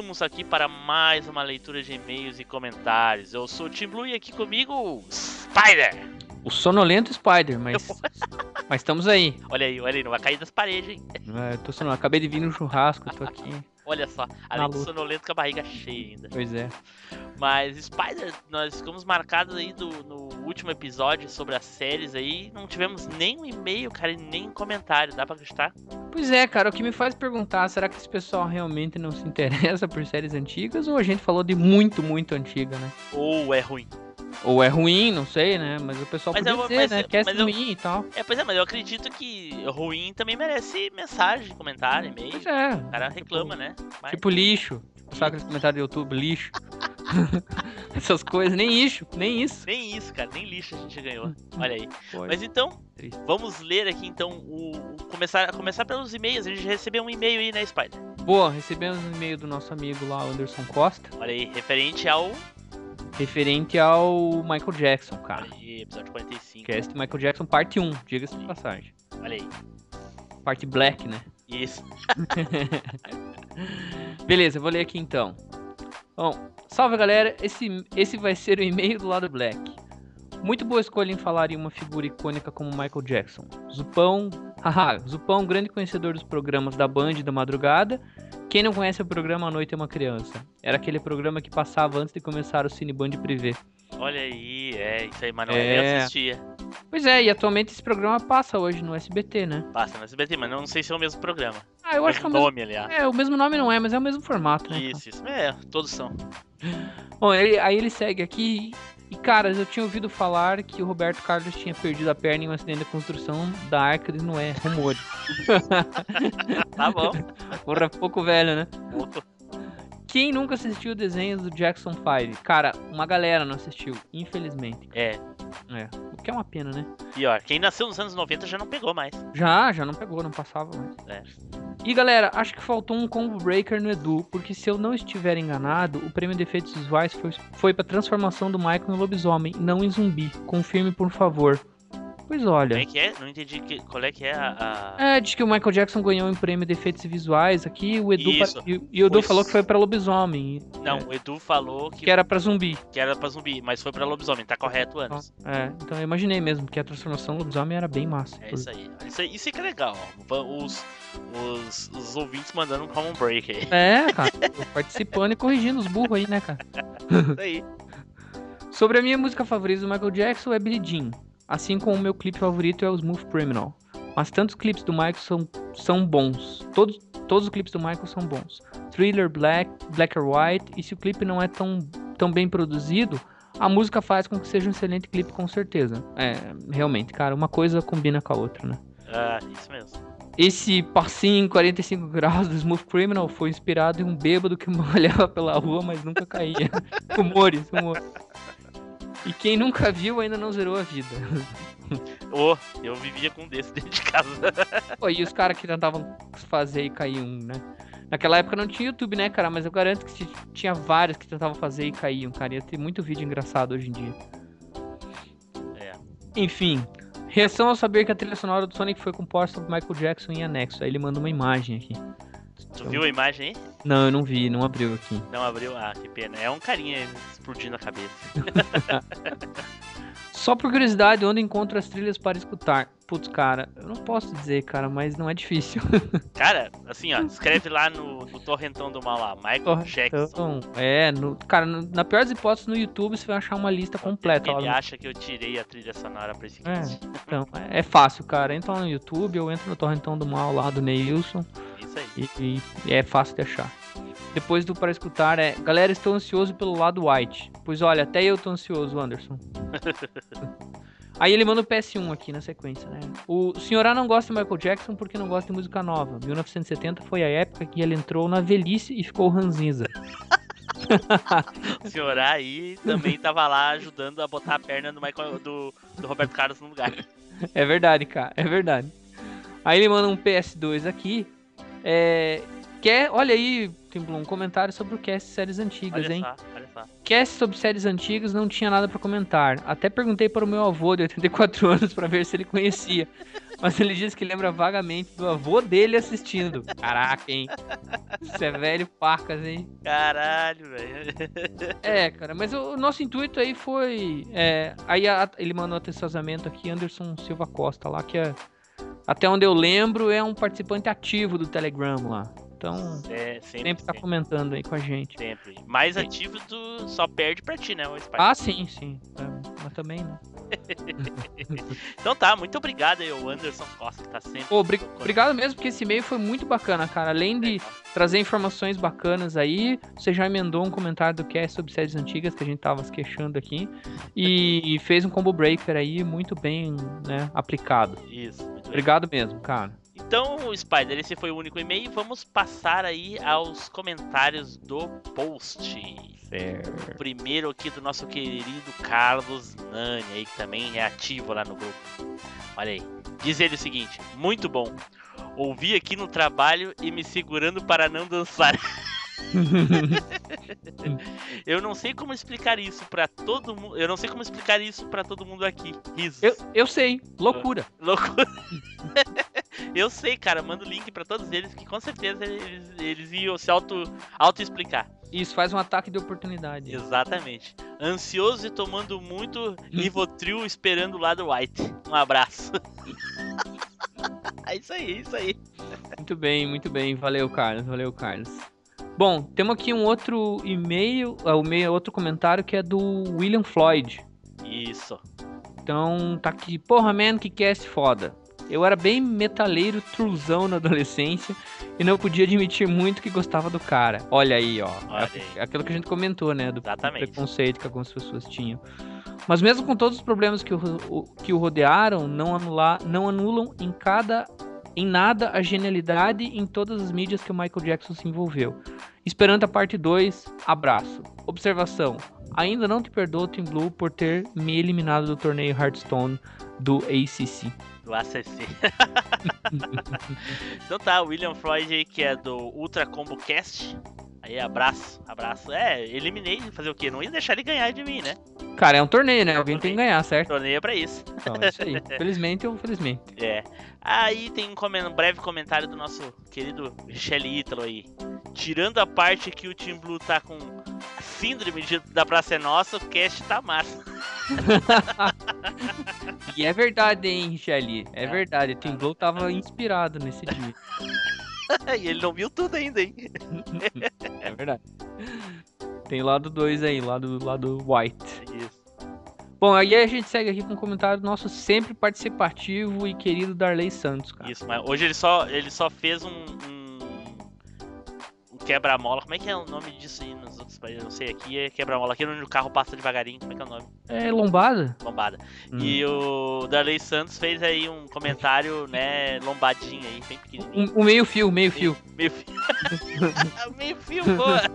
estamos aqui para mais uma leitura de e-mails e comentários. Eu sou o Tim Blue e aqui comigo, Spider. O sonolento Spider, mas. mas estamos aí. Olha aí, olha aí, não vai cair das paredes, hein? É, tô sonolento. Acabei de vir no churrasco, tô aqui. Olha só, além de sonolento com a barriga cheia ainda. Pois é. Mas Spider, nós ficamos marcados aí do, no último episódio sobre as séries aí, não tivemos nem um e-mail, cara, e nem um comentário, dá pra acreditar? Pois é, cara, o que me faz perguntar, será que esse pessoal realmente não se interessa por séries antigas ou a gente falou de muito, muito antiga, né? Ou é ruim? Ou é ruim, não sei, né? Mas o pessoal Mas podia eu- dizer, mas né? eu- Que é mas eu- ruim e tal. É, pois é, mas eu acredito que ruim também merece mensagem, comentário, e-mail. Pois é. O cara reclama, né? Mas- Tipo lixo. Sabe aqueles comentários do YouTube, lixo. Essas coisas, nem isso, nem isso. Nem isso, cara, nem lixo a gente ganhou. Olha aí. Foi. Mas então, Triste. vamos ler aqui então o. começar, começar pelos e-mails. A gente recebeu um e-mail aí, né, Spider? Boa, recebemos um e-mail do nosso amigo lá, Anderson Costa, Olha aí, referente ao. Referente ao Michael Jackson, cara. Aí, episódio 45. Cast Michael Jackson parte 1, diga-se de passagem. Olha aí. Parte Black, né? Isso. Beleza, eu vou ler aqui então. Bom, salve galera, esse, esse vai ser o e-mail do lado Black. Muito boa escolha em falar em uma figura icônica como Michael Jackson. Zupão, haha, Zupão, grande conhecedor dos programas da Band da madrugada. Quem não conhece o programa A Noite é uma Criança? Era aquele programa que passava antes de começar o Cine Band Privé. Olha aí, é isso aí, Manoel. É. Eu assistia. Pois é, e atualmente esse programa passa hoje no SBT, né? Passa no SBT, mas não sei se é o mesmo programa. Ah, eu acho que é o mesmo, nome, aliás. é, o mesmo nome não é, mas é o mesmo formato, né? cara? Isso, isso. É, todos são. Bom, ele- aí ele segue aqui. E, caras, eu tinha ouvido falar que o Roberto Carlos tinha perdido a perna em um acidente de construção da Arca de Noé. Rumores. Tá bom. Porra, pouco velho, né? Outro. Quem nunca assistiu desenhos do Jackson 5? Cara, uma galera não assistiu, infelizmente. É. É, o que é uma pena, né? Pior, quem nasceu nos anos 90 já não pegou mais. Já, já não pegou, não passava mais. É. E galera, acho que faltou um combo breaker no Edu, porque se eu não estiver enganado, o prêmio de efeitos visuais foi, foi pra transformação do Michael em lobisomem, não em zumbi. Confirme, por favor. Pois olha. Como é que é? Não entendi que, qual é que é a. a- É, diz que o Michael Jackson ganhou um prêmio de efeitos visuais aqui, o Edu, Isso. e, e o Edu Foi- falou que foi pra lobisomem, Não, o Edu falou que, que era pra zumbi. que era pra zumbi, mas foi pra lobisomem. Tá correto antes. É, então eu imaginei mesmo que a transformação lobisomem era bem massa. É isso aí. Isso, aí- isso aí que é legal. Os, os, os ouvintes mandando um common break aí. É, cara, participando e corrigindo os burros aí, né, cara? Isso aí. Sobre a minha música favorita do Michael Jackson é Billie Jean, assim como o meu clipe favorito é o Smooth Criminal. Mas tantos clipes do Michael são, são bons. Todos, todos os clipes do Michael são bons. Thriller, Black, Black or White, e se o clipe não é tão, tão bem produzido, a música faz com que seja um excelente clipe com certeza. É, realmente, cara, uma coisa combina com a outra, né? Ah, isso mesmo. Esse passinho em 45 graus do Smooth Criminal foi inspirado em um bêbado que olhava pela rua, mas nunca caía. humores, humor. E quem nunca viu ainda não zerou a vida. Ô, eu vivia com um desse dentro de casa. Pô, e os caras que tentavam fazer e cair um, né? Naquela época não tinha YouTube, né, cara? Mas eu garanto que tinha vários que tentavam fazer e caíam, cara. Ia ter muito vídeo engraçado hoje em dia. É. Enfim, reação ao saber que a trilha sonora do Sonic foi composta por Michael Jackson em anexo. Aí ele manda uma imagem aqui. Tu viu a imagem aí? Não, eu não vi, não abriu aqui. Não abriu? Ah, que pena. É um carinha explodindo a cabeça. Só por curiosidade, onde encontro as trilhas para escutar? Putz, cara, eu não posso dizer, cara, mas não é difícil. Cara, assim, ó, escreve lá no, no torrentão do mal lá, Michael Jackson. Então, é, no, cara, no- na pior das hipóteses, no YouTube você vai achar uma lista completa. Ele no- acha que eu tirei a trilha sonora pra esse É, então, é, é fácil, cara. Entra lá no YouTube, eu entro no Torrentão do Mal lá do Neilson Isso aí. e, e- é fácil de achar. Depois do para escutar é, galera, estou ansioso pelo lado white. Pois olha, até eu tô ansioso, Anderson. Aí ele manda o PS1 aqui na sequência, né? O senhorá não gosta de Michael Jackson porque não gosta de música nova. 1970 foi a época que ele entrou na velhice e ficou ranzinza. O senhor aí também tava lá ajudando a botar a perna do, Michael, do, do Roberto Carlos no lugar. É verdade, cara, é verdade. Aí ele manda um PS2 aqui. É, quer, olha aí, Timblum, um comentário sobre o cast séries antigas, Olha hein? só, olha só. Cast sobre séries antigas não tinha nada pra comentar. Até perguntei para o meu avô de 84 anos pra ver se ele conhecia. Mas ele disse que lembra vagamente do avô dele assistindo. Caraca, hein? Isso é velho pacas, hein? Caralho, velho. É, cara, mas o, o nosso intuito aí foi. é, aí a- ele mandou atenciosamento aqui, Anderson Silva Costa lá, que é. Até onde eu lembro, é um participante ativo do Telegram lá. Então, É, sempre, sempre tá sempre, comentando aí com a gente. sempre. Mais ativo do só perde pra ti, né, o Spy? Ah, sim, sim. É, mas também, né? Então tá, muito obrigado aí, o Anderson Costa, que tá sempre. Obri- obrigado mesmo, porque esse e-mail foi muito bacana, cara. Além de trazer informações bacanas aí, você já emendou um comentário do cast sobre séries antigas que a gente tava se queixando aqui. E, e fez um combo breaker aí muito bem né, aplicado. Isso, muito bem. Obrigado mesmo, cara. Então, Spider, esse foi o único e-mail. Vamos passar aí aos comentários do post. O primeiro aqui do nosso querido Carlos Nani, aí, que também é ativo lá no grupo. Olha aí. Diz ele o seguinte: muito bom. Ouvi aqui no trabalho e me segurando para não dançar. Eu não sei como explicar isso pra todo mundo. Eu não sei como explicar isso pra todo mundo aqui. Risos. Eu, eu sei, loucura. Loucura. eu sei, cara. Manda o link pra todos eles que com certeza eles, eles iam se auto, auto explicar. Isso faz um ataque de oportunidade. Exatamente. Ansioso e tomando muito Rivotril esperando o lado White. Um abraço. é isso aí, é isso aí. Muito bem, muito bem. Valeu, Carlos. Valeu, Carlos. Bom, temos aqui um outro e-mail, e-mail, outro comentário que é do William Floyd. Isso. Então, tá aqui. Porra, man, que cast foda. Eu era bem metaleiro, truzão na adolescência e não podia admitir muito que gostava do cara. Olha aí, ó. Olha É aí. Aquilo que a gente comentou, né? Do Exatamente. preconceito que algumas pessoas tinham. Mas mesmo com todos os problemas que o, o- que o rodearam, não, anular, não anulam em cada em nada a genialidade em todas as mídias que o Michael Jackson se envolveu. Esperando a parte 2, abraço. Observação: ainda não te perdoo, Team Blue, por ter me eliminado do torneio Hearthstone do ACC. Do ACC. então tá, William Freud que é do Ultra Combo Cast. Aí, abraço, abraço. É, eliminei, fazer o quê? Não ia deixar ele ganhar de mim, né? Cara, é um torneio, né? Alguém tem que ganhar, certo? Torneio é pra isso. Então, é isso aí. Felizmente ou infelizmente. É. Aí tem um, breve comentário do nosso querido Michele Ítalo aí. Tirando a parte que o Team Blue tá com síndrome de- da Praça é Nossa, o cast tá massa. E é verdade, hein, Richelle? É verdade. O Team Blue tava inspirado nesse dia. e ele não viu tudo ainda, hein? É verdade. Tem lado 2 aí, lado, lado white. Isso. Bom, aí a gente segue aqui com um comentário nosso sempre participativo e querido Darley Santos, cara. Isso, mas hoje ele só, ele só fez um, um quebra-mola. Como é que é o nome disso aí nos outros países? Eu não sei, aqui é quebra-mola. Aqui é onde o carro passa devagarinho. Como é que é o nome? É lombada? Lombada. Hum. E o Darley Santos fez aí um comentário, né, lombadinho aí, bem pequenininho. Um, um meio fio, meio fio. Meio fio. meio fio, boa.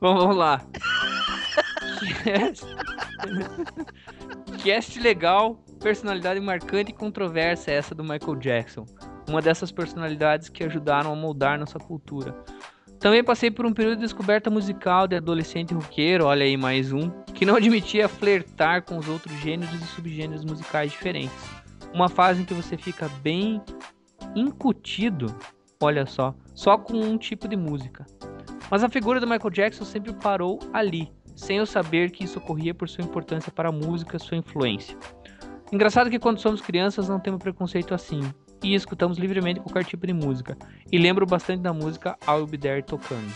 Bom, vamos lá. Cast legal, personalidade marcante e controversa essa do Michael Jackson. Uma dessas personalidades que ajudaram a moldar nossa cultura. Também passei por um período de descoberta musical de adolescente roqueiro, olha aí mais um, que não admitia flertar com os outros gêneros e subgêneros musicais diferentes. Uma fase em que você fica bem incutido, olha só, só com um tipo de música. Mas a figura do Michael Jackson sempre parou ali, sem eu saber que isso ocorria por sua importância para a música, sua influência. Engraçado que quando somos crianças não temos preconceito assim, e escutamos livremente qualquer tipo de música. E lembro bastante da música I'll Be There tocando.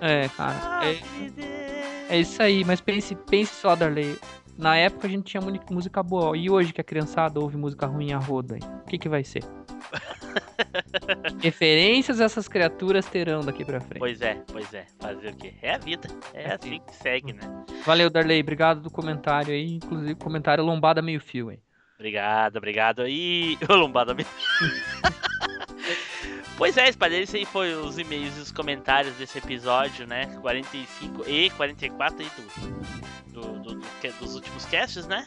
É, cara, é, é isso aí, mas pense, pense só, Darley. Na época a gente tinha música boa, e hoje que a criançada ouve música ruim a roda, o que que vai ser? Referências essas criaturas terão daqui pra frente. Pois é, pois é. Fazer o quê? É a vida. É assim que segue, né? Valeu, Darley. Obrigado do comentário aí. Inclusive, comentário lombada meio fio, hein? Obrigado, obrigado. E ô lombada mesmo. Pois é, Spider, esse aí foi os e-mails e os comentários desse episódio, né? 45 e 44 aí do, do, do- do- dos últimos casts, né?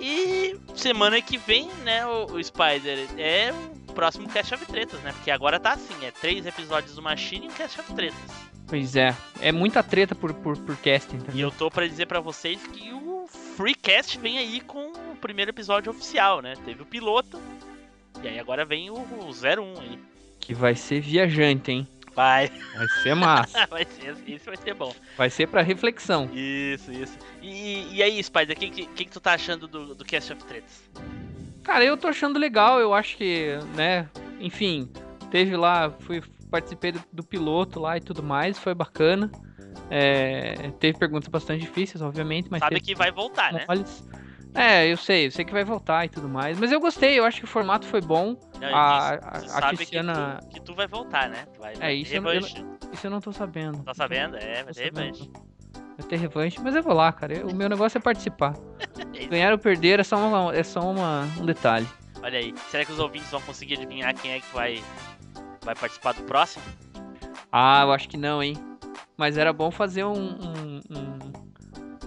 E semana que vem, né, o, o Spider é o próximo Cast of Tretas, né? Porque agora tá assim, é três episódios do Machine e um Cast of Tretas. Pois é. É muita treta por, por, por casting, E eu tô pra dizer pra vocês que o Freecast vem aí com o primeiro episódio oficial, né? Teve o piloto, e aí agora vem o, o 01 aí. Que vai ser viajante, hein? Vai, Vai ser massa. vai ser, esse vai ser bom. vai ser pra reflexão. Isso, isso. E, e aí, Spider, o que, que, que tu tá achando do, do Cast of Tretas? Cara, eu tô achando legal, eu acho que, né, enfim, teve lá, fui, participei do, do piloto lá e tudo mais, foi bacana. É, teve perguntas bastante difíceis, obviamente, mas Sabe que vai voltar, né? moles. É, eu sei, eu sei que vai voltar e tudo mais, mas eu gostei, eu acho que o formato foi bom. Não, a- a- a Cristiana- que, tu, que tu vai voltar, né? Vai, vai ter isso eu não- eu. Isso eu não tô sabendo. Tá sabendo? É, vai ter revanche. Vai ter revanche, mas eu vou lá, cara. eu- o meu negócio é participar. Ganhar ou perder é só, uma, é só uma, um detalhe. Olha aí, será que os ouvintes vão conseguir adivinhar quem é que vai, vai participar do próximo? Ah, eu acho que não, hein? Mas era bom fazer um. um- um-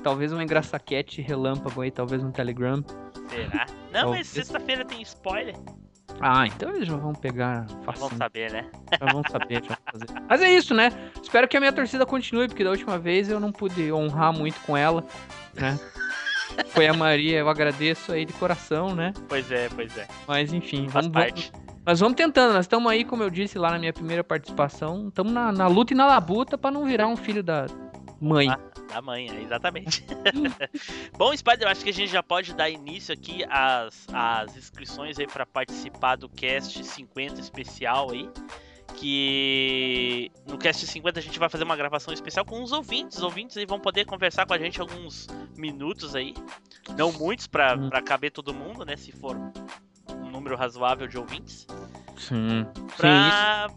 talvez um engraçaquete relâmpago aí, talvez um Telegram. Será? Não, Bom, mas sexta-feira tem spoiler. Ah, então eles já vão pegar Vamos facinho. saber, né? Já vão saber, já vão fazer. Mas é isso, né? Espero que a minha torcida continue, porque da última vez eu não pude honrar muito com ela, né? Foi a Maria, eu agradeço aí de coração, né? Pois é, pois é. Mas enfim, Faz vamos, parte. nós vamos tentando. Nós estamos aí, como eu disse lá na minha primeira participação, estamos na, na luta e na labuta pra não virar um filho da mãe. Ah, da manhã, exatamente. Bom, Spider, eu acho que a gente já pode dar início aqui às, às inscrições aí para participar do Cast 50 especial aí. Que no Cast 50 a gente vai fazer uma gravação especial com os ouvintes. Os ouvintes aí vão poder conversar com a gente alguns minutos aí. Não muitos pra Hum. caber todo mundo, né? Se for um número razoável de ouvintes. Sim. Sim, isso. Pra,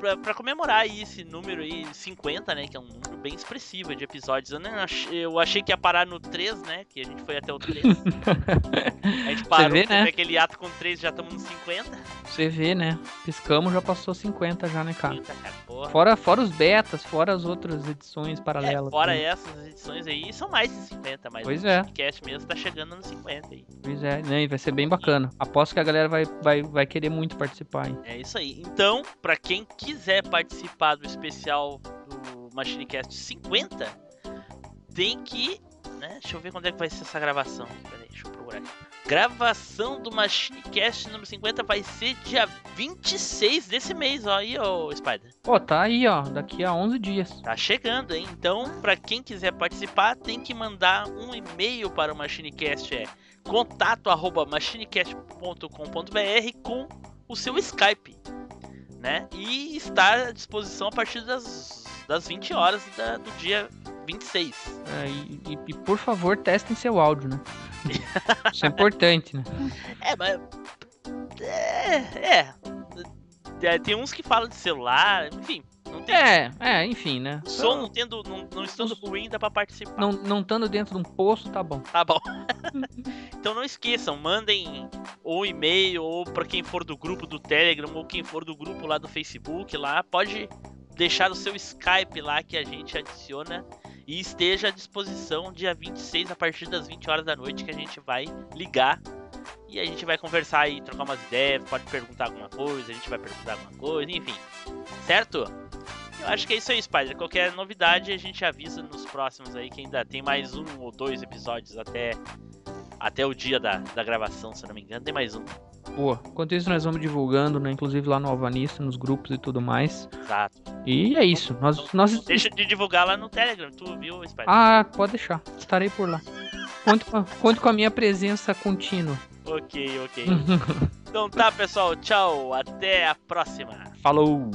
pra, pra comemorar aí esse número aí, 50, né? Que é um número bem expressivo de episódios. Eu, nem ach- eu achei que ia parar no 3, né? Que a gente foi até o 3. a gente parou, vê, né? aquele ato com 3, já estamos no 50. Você vê, né? Piscamos, já passou 50 já, né, cara? 50, cara, porra. Fora, fora os betas, fora as outras edições É, paralelas. fora né? essas edições aí, são mais de 50, mas Pois o é. podcast mesmo tá chegando no 50 aí. Pois é, né? E vai ser bem bacana. Aposto que a galera vai, vai, vai querer muito participar, hein? É isso aí. Então, pra quem quiser participar do especial do MachineCast 50, tem que. Né? Deixa eu ver quando é que vai ser essa gravação. Pera aí, deixa eu procurar aqui. Gravação do MachineCast número 50 vai ser dia 26 desse mês, ó. Aí, ô Spider. Pô, tá aí, ó. Daqui a 11 dias. Tá chegando, hein? Então, pra quem quiser participar, tem que mandar um e-mail para o MachineCast. É contato arroba machinecast.com.br com o seu Skype, né? E estar à disposição a partir das, das 20 horas da- do dia 26. É, e, e- e, por favor, testem seu áudio, né? Isso é importante, né? É, mas. É, é. É, Tem uns que falam de celular, enfim. Tem. É, é, enfim, né? Som não tendo. Não, não estando ruim, dá pra participar. Não, não estando dentro de um poço, tá bom. Tá bom. então não esqueçam, mandem ou e-mail, ou pra quem for do grupo do Telegram, ou quem for do grupo lá do Facebook, lá, pode deixar o seu Skype lá que a gente adiciona e esteja à disposição dia 26 a partir das 20 horas da noite que a gente vai ligar e a gente vai conversar e trocar umas ideias, pode perguntar alguma coisa, a gente vai perguntar alguma coisa, enfim. Certo? Eu acho que é isso aí, Spider. Qualquer novidade a gente avisa nos próximos aí, que ainda tem mais um ou dois episódios até, até o dia da, da gravação, se não me engano. Tem mais um. Boa. Enquanto isso, nós vamos divulgando, né? Inclusive lá no Alvanista, nos grupos e tudo mais. Exato. E é isso. Nós, nós... Deixa de divulgar lá no Telegram, tu viu, Spider? Ah, pode deixar. Estarei por lá. Conto com, conto com a minha presença contínua. Ok, ok. então tá, pessoal. Tchau. Até a próxima. Falou!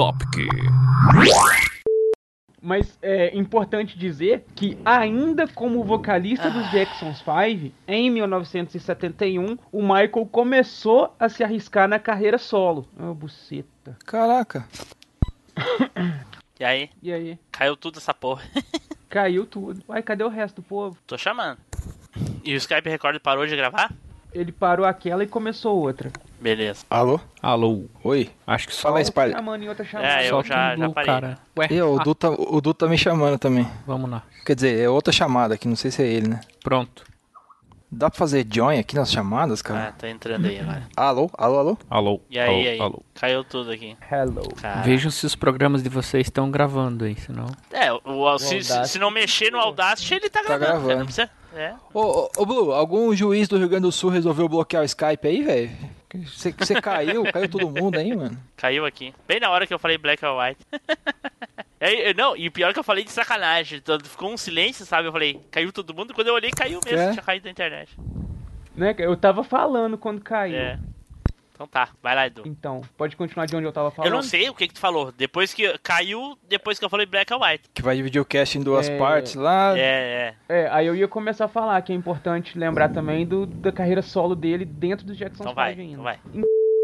Topic. Mas é importante dizer que, ainda como vocalista dos Jacksons 5, em 1971, o Michael começou a se arriscar na carreira solo. Ah, buceta. Caraca. E aí? E aí? Caiu tudo essa porra. Caiu tudo. Uai, cadê o resto do povo? Tô chamando. E o Skype Record parou de gravar? Ele parou aquela e começou outra. Beleza. Alô? Alô. Oi. Acho que só Fala aí, Outra Sparley. chamando e outra chamando. É, eu só já, já parei. cara. Ué, E o ah, Du, tá, o Du tá me chamando também. vamos lá. Quer dizer, é outra chamada aqui, não sei se é ele, né? Pronto. Dá pra fazer join aqui nas chamadas, cara? Ah, tá entrando aí agora. Alô? Alô, alô? Alô. E aí, alô, aí? alô. Caiu tudo aqui. Hello. Cara. Vejam se os programas de vocês estão gravando aí, senão. É, o, o- se, se- não mexer no Audacity, ele tá gravando. gravando. cara, Não precisa. É. Ô, ô, ô, Blue, algum juiz do Rio Grande do Sul resolveu bloquear o Skype aí, velho? Você, você caiu? caiu todo mundo aí, mano? Caiu aqui. Bem na hora que eu falei black or white. É, é, não, e o pior é que eu falei de sacanagem. Então, Ficou um silêncio, sabe? Eu falei, caiu todo mundo. Quando eu olhei, caiu mesmo. É? Tinha caído da internet. Né? Eu tava falando quando caiu. É. Então tá, vai lá, Edu. Então, pode continuar de onde eu tava falando? Eu não sei o que que tu falou. Depois que caiu, depois que eu falei black or white. Que vai dividir o cast em duas É. partes lá. É, é. É, aí eu ia começar a falar que é importante lembrar também do, da carreira solo dele dentro do Jackson Então 5 vai, ainda. então vai.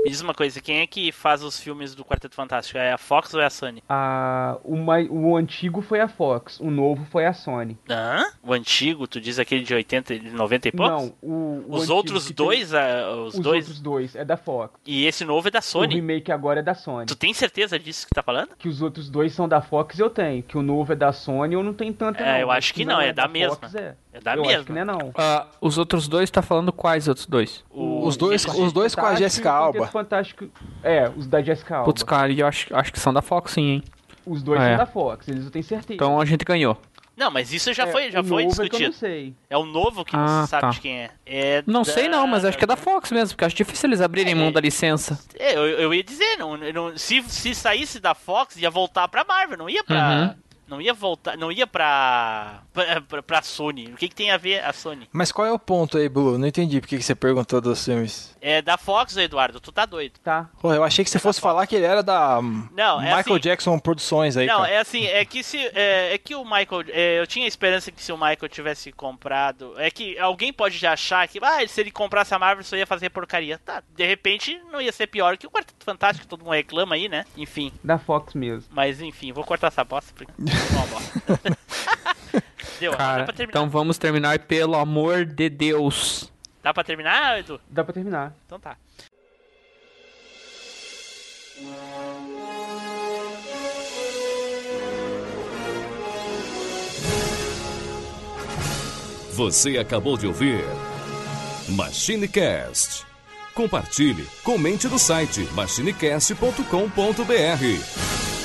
Me diz uma coisa, quem é que faz os filmes do Quarteto Fantástico? É a Fox ou é a Sony? A, o, mai- o antigo foi a Fox, o novo foi a Sony. Hã? O antigo, tu diz aquele de 80, de 90 e poucos? Não, o, o Os outros que tem- dois, ah, os, os dois. outros dois é da Fox. E esse novo é da O Sony. remake agora é da Sony. Tu tem certeza disso que tá falando? Que os outros dois são da Fox eu tenho. Que o novo é da Sony eu não tenho tanta É, não. eu acho que não, é da mesma. Fox, é. É da eu mesma. acho que não é não. Ah, os outros dois, tá falando quais outros dois? O- Os dois, os dois com a Jessica Alba. Fantástico. É, os da Jessica Alba. Putz, cara, eu acho, acho que são da Fox sim, hein? Os dois Ah, são é. da Fox, eles eu tenho certeza. Então a gente ganhou. Não, mas isso já É, foi, já o foi novo é que eu discutido. não sei. É o novo que não Ah, se sabe tá. de quem é. é Não da- sei não, mas acho que é da Fox mesmo, porque acho difícil eles abrirem mão da licença. É, eu, eu ia dizer, não, não- se, se saísse da Fox, ia voltar pra Marvel, não ia pra. Uhum. Não ia voltar. Não ia pra. pra, pra, Sony. O que, que tem a ver a Sony? Mas qual é o ponto aí, Blue? Não entendi por que você perguntou dos filmes. É da Fox, Eduardo, tu tá doido. Tá. Pô, eu achei que você fosse falar que ele era da Não, é Michael assim- Jackson Produções aí, Não, cara. é assim, é que se. É, é que o Michael. é, eu tinha esperança que se o Michael tivesse comprado. É que alguém pode já achar que, ah, se ele comprasse a Marvel, só ia fazer porcaria. Tá, de repente não ia ser pior que o Quarteto Fantástico, que todo mundo reclama aí, né? Enfim. Da Fox mesmo. Mas enfim, vou cortar essa bosta porque Deu, dá Cara, pra terminar. então vamos terminar pelo amor de Deus. Dá pra terminar, Edu? Dá pra terminar. Então tá. Você acabou de ouvir MachineCast. Compartilhe, comente no site machinecast.com.br.